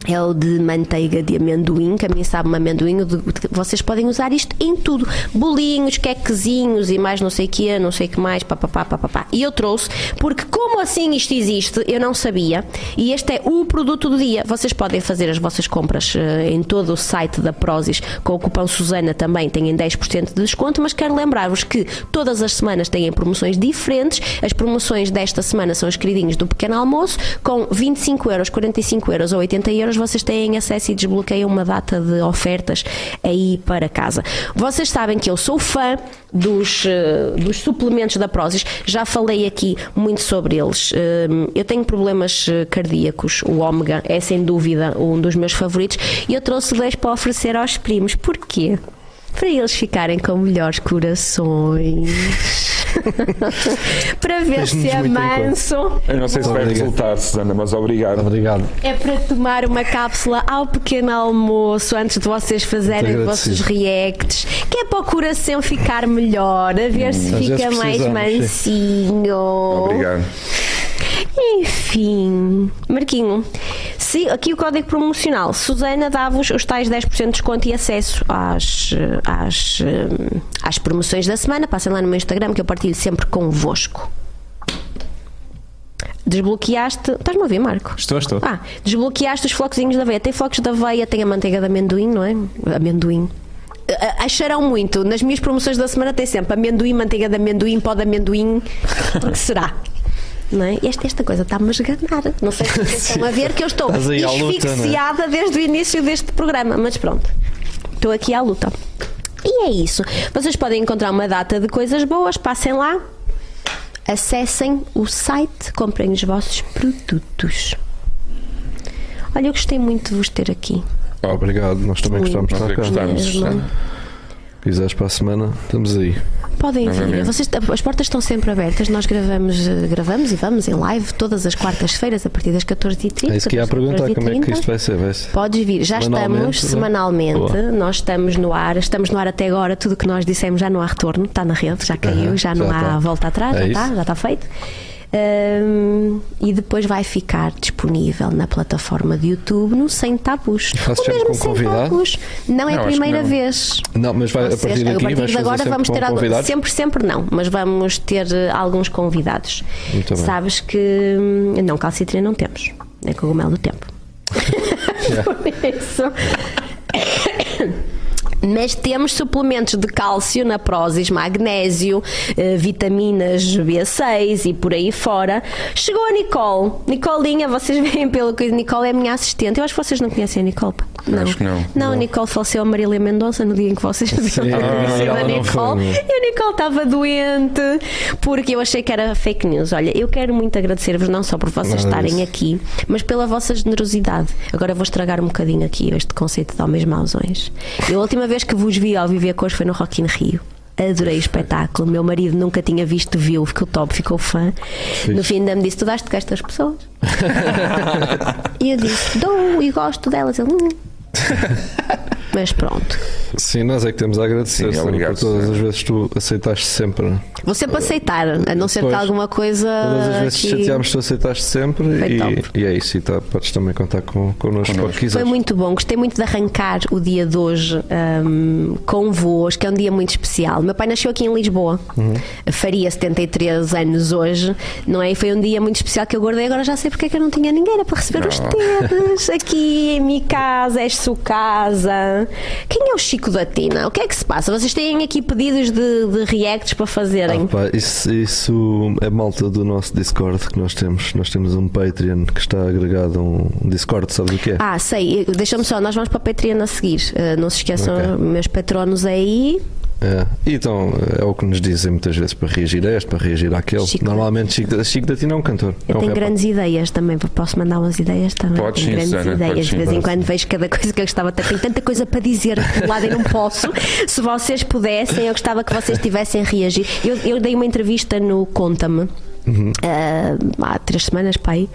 É o de manteiga de amendoim, que a mim sabe-me amendoim. o de- Vocês podem usar isto em tudo: bolinhos, quequezinhos e mais não sei o que, não sei o que mais, papapá, papapá. E eu trouxe, porque como assim isto existe, eu não sabia. E este é o produto do dia. Vocês podem fazer as vossas compras eh, em todo o site da Prozis com o cupom Susana também, têm 10% de desconto. Mas quero lembrar-vos que todas as semanas têm promoções diferentes. As promoções desta semana são os queridinhos do pequeno almoço, com 25 euros, 45 euros ou 80 euros. Vocês têm acesso e desbloqueiam uma data de ofertas aí para casa. Vocês sabem que eu sou fã dos, eh, dos suplementos da Prozis, já falei aqui muito sobre eles. Eh, Eu tenho problemas eh, cardíacos, o Ômega é sem dúvida um dos meus favoritos e eu trouxe dois para oferecer aos primos. Porquê? Para eles ficarem com melhores corações. para ver se é manso. Eu não sei se vai Obrigado. resultar, Susana, mas obrigado. Obrigado. É para tomar uma cápsula ao pequeno almoço antes de vocês fazerem os vossos reacts, que é para o coração ficar melhor, a ver se Às fica mais precisamos, sim. mansinho. Obrigado. Enfim, Marquinho, se, aqui o código promocional Susana dá-vos os tais 10% de desconto e acesso às, eh, às, eh, às promoções da semana. Passem lá no meu Instagram que eu partilho sempre convosco. Desbloqueaste. Estás-me a ouvir, Marco? Estou, estou. Ah, desbloqueaste os flocozinhos de aveia. Tem flocos de aveia, tem a manteiga de amendoim, não é? Amendoim. A- Acharão muito. Nas minhas promoções da semana tem sempre amendoim, manteiga de amendoim, pó de amendoim. O que será? Não é? Esta, esta coisa está-me a esganar. Não sei se vocês estão a ver que eu estou aí à luta, é? asfixiada desde o início deste programa. Mas pronto, estou aqui à luta. E é isso. Vocês podem encontrar uma data de coisas boas, passem lá, acessem o site, comprem os vossos produtos. Olha, eu gostei muito de vos ter aqui. Obrigado, nós também gostamos de é estar cá. gostamos. Quiseres para a semana, estamos aí. Podem vir. Vocês, as portas estão sempre abertas. Nós gravamos, eh, gravamos e vamos em live todas as quartas-feiras a partir das 14h30. É isso que ia perguntar, como é que isto vai ser? Vai ser? Podes vir, já Semanalmente, estamos né? semanalmente, Boa. nós estamos no ar, estamos no ar até agora, tudo o que nós dissemos já não há retorno, está na rede, já caiu, Aham, já não já há está. volta atrás, É já isso. está, já está feito. Hum, e depois vai ficar disponível na plataforma de YouTube no Sem Tabus. Fazes O sempre mesmo Sem convidado?Tabus. Não é Não, a primeira não. vez. Não, mas vai, a partir daqui vais de fazer agora vamos ter convidados? sempre, sempre não, mas vamos ter eh, alguns convidados. Muito bem. Sabes que hum, não, calcitrina não temos, é cogumelo do tempo. Yeah. Por isso. Mas temos suplementos de cálcio na Prozis, magnésio, eh, vitaminas B6 e por aí fora. Chegou a Nicole. Nicolinha, vocês veem pelo que Nicole é a minha assistente. Eu acho que vocês não conhecem a Nicole. pá. Acho que não. Não, a Nicole faleceu a Marília Mendonça no dia em que vocês viram a Ah, não Nicole. E a Nicole estava doente porque eu achei que era fake news. Olha, eu quero muito agradecer-vos não só por vocês estarem aqui, mas pela vossa generosidade. Agora vou estragar um bocadinho aqui este conceito de homens mausões. Eu, a última vez que vos vi ao viver com foi no Rock in Rio. Adorei o espetáculo. Meu marido nunca tinha visto, viu, ficou top, ficou fã. No fim ainda me disse: Tu daste com estas pessoas? e eu disse: Dou e gosto delas. Ele, "Hum." Mas pronto. Sim, nós é que temos a agradecer Sim, obrigado, por todas senhor. as vezes que tu aceitaste sempre. Vou sempre aceitar, a não ser que alguma coisa. Todas as vezes que que- chateámos, tu aceitaste sempre e, e é isso. E tá, podes também contar com, connosco quando Foi muito bom, gostei muito de arrancar o dia de hoje hum, convosco, que é um dia muito especial. Meu pai nasceu aqui em Lisboa, faria 73 anos hoje, não é? E foi um dia muito especial que eu guardei. Agora já sei porque é que eu não tinha ninguém era para receber os Não. teres aqui em minha casa, és sua casa. Quem é o Chico da Tina? O que é que se passa? Vocês têm aqui pedidos de, de reacts para fazerem? Ah, pá, isso, isso é malta do nosso Discord que nós temos. Nós temos um Patreon que está agregado a um Discord, sabes o que é? Ah, sei, deixa-me só, nós vamos para a Patreon a seguir. Uh, não se esqueçam, Ok. meus patronos aí. É. Então é o que nos dizem muitas vezes para reagir a este, para reagir àquele. Chico Normalmente Chico, da- Chico da Tina é um cantor. é Eu um tenho rapper. grandes ideias também, posso mandar umas ideias também. Podes tenho sim, grandes Susana, ideias, de sim. vez em quando vejo cada coisa que eu gostava de ter. Tenho tanta coisa para dizer do lado e não posso. Se vocês pudessem, eu gostava que vocês tivessem a reagir. Eu, eu dei uma entrevista no Conta-me ah, há três semanas, pai.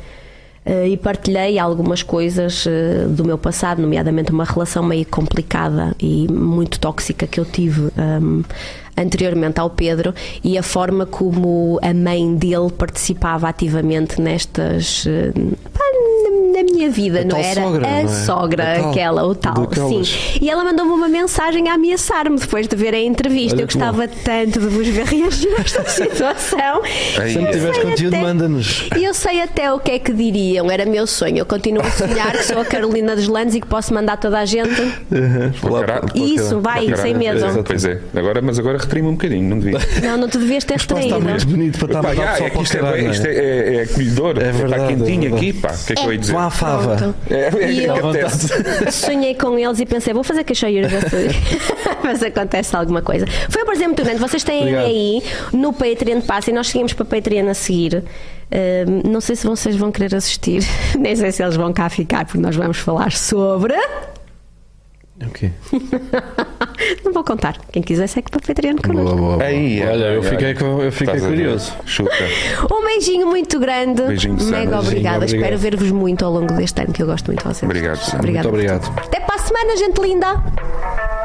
Ah, e partilhei algumas coisas ah, do meu passado, nomeadamente uma relação meio complicada e muito tóxica que eu tive ahm, anteriormente ao Pedro e a forma como a mãe dele participava ativamente nestas. ah, pá, na- minha vida, A não tal era? sogra, a não é? sogra, A tal, aquela, o tal, daquelas. sim. E ela mandou-me uma mensagem a ameaçar-me depois de ver a entrevista. Olha eu que bom. gostava tanto de vos ver reagir a esta situação. Sempre Eu tiveres sei conteúdo, até- manda-nos. E eu sei até o que é que diriam, era meu sonho. Eu continuo a sonhar que sou a Carolina dos Landes e que posso mandar toda a gente. Uhum. Lá Isso, vai, sem medo. Pois é, agora, mas agora retrimo um bocadinho, não devia. Não, não te devias ter Está retraído. muito bonito para estar a Pá, já, é isto é, bem- não isto é? é, é, é acolhedor, É está verdade, é quentinho verdade. aqui, pá. O que é que eu ia dizer? Com a fava. Pronto. É, é E eu- acontece. Sonhei com eles e pensei, vou fazer caixeiras mas acontece alguma coisa. Foi um prazer muito grande. Vocês têm Obrigado. aí no Patreon e nós seguimos para o Patreon a seguir. Ahm, não sei se vocês vão querer assistir, nem sei se eles vão cá ficar, porque nós vamos falar sobre. Ok. Não vou contar. Quem quiser segue para o Patreon Boa, connosco. boa, boa. Aí, Olha, eu fiquei, com- eu fiquei Estás curioso. Chuta. Um beijinho muito grande. Beijinho. Mega Beijinho, obrigada. obrigado. Espero ver-vos muito ao longo deste ano, que eu gosto muito de vocês. Obrigado, Susana. Obrigada Muito obrigado. Até para a semana, gente linda.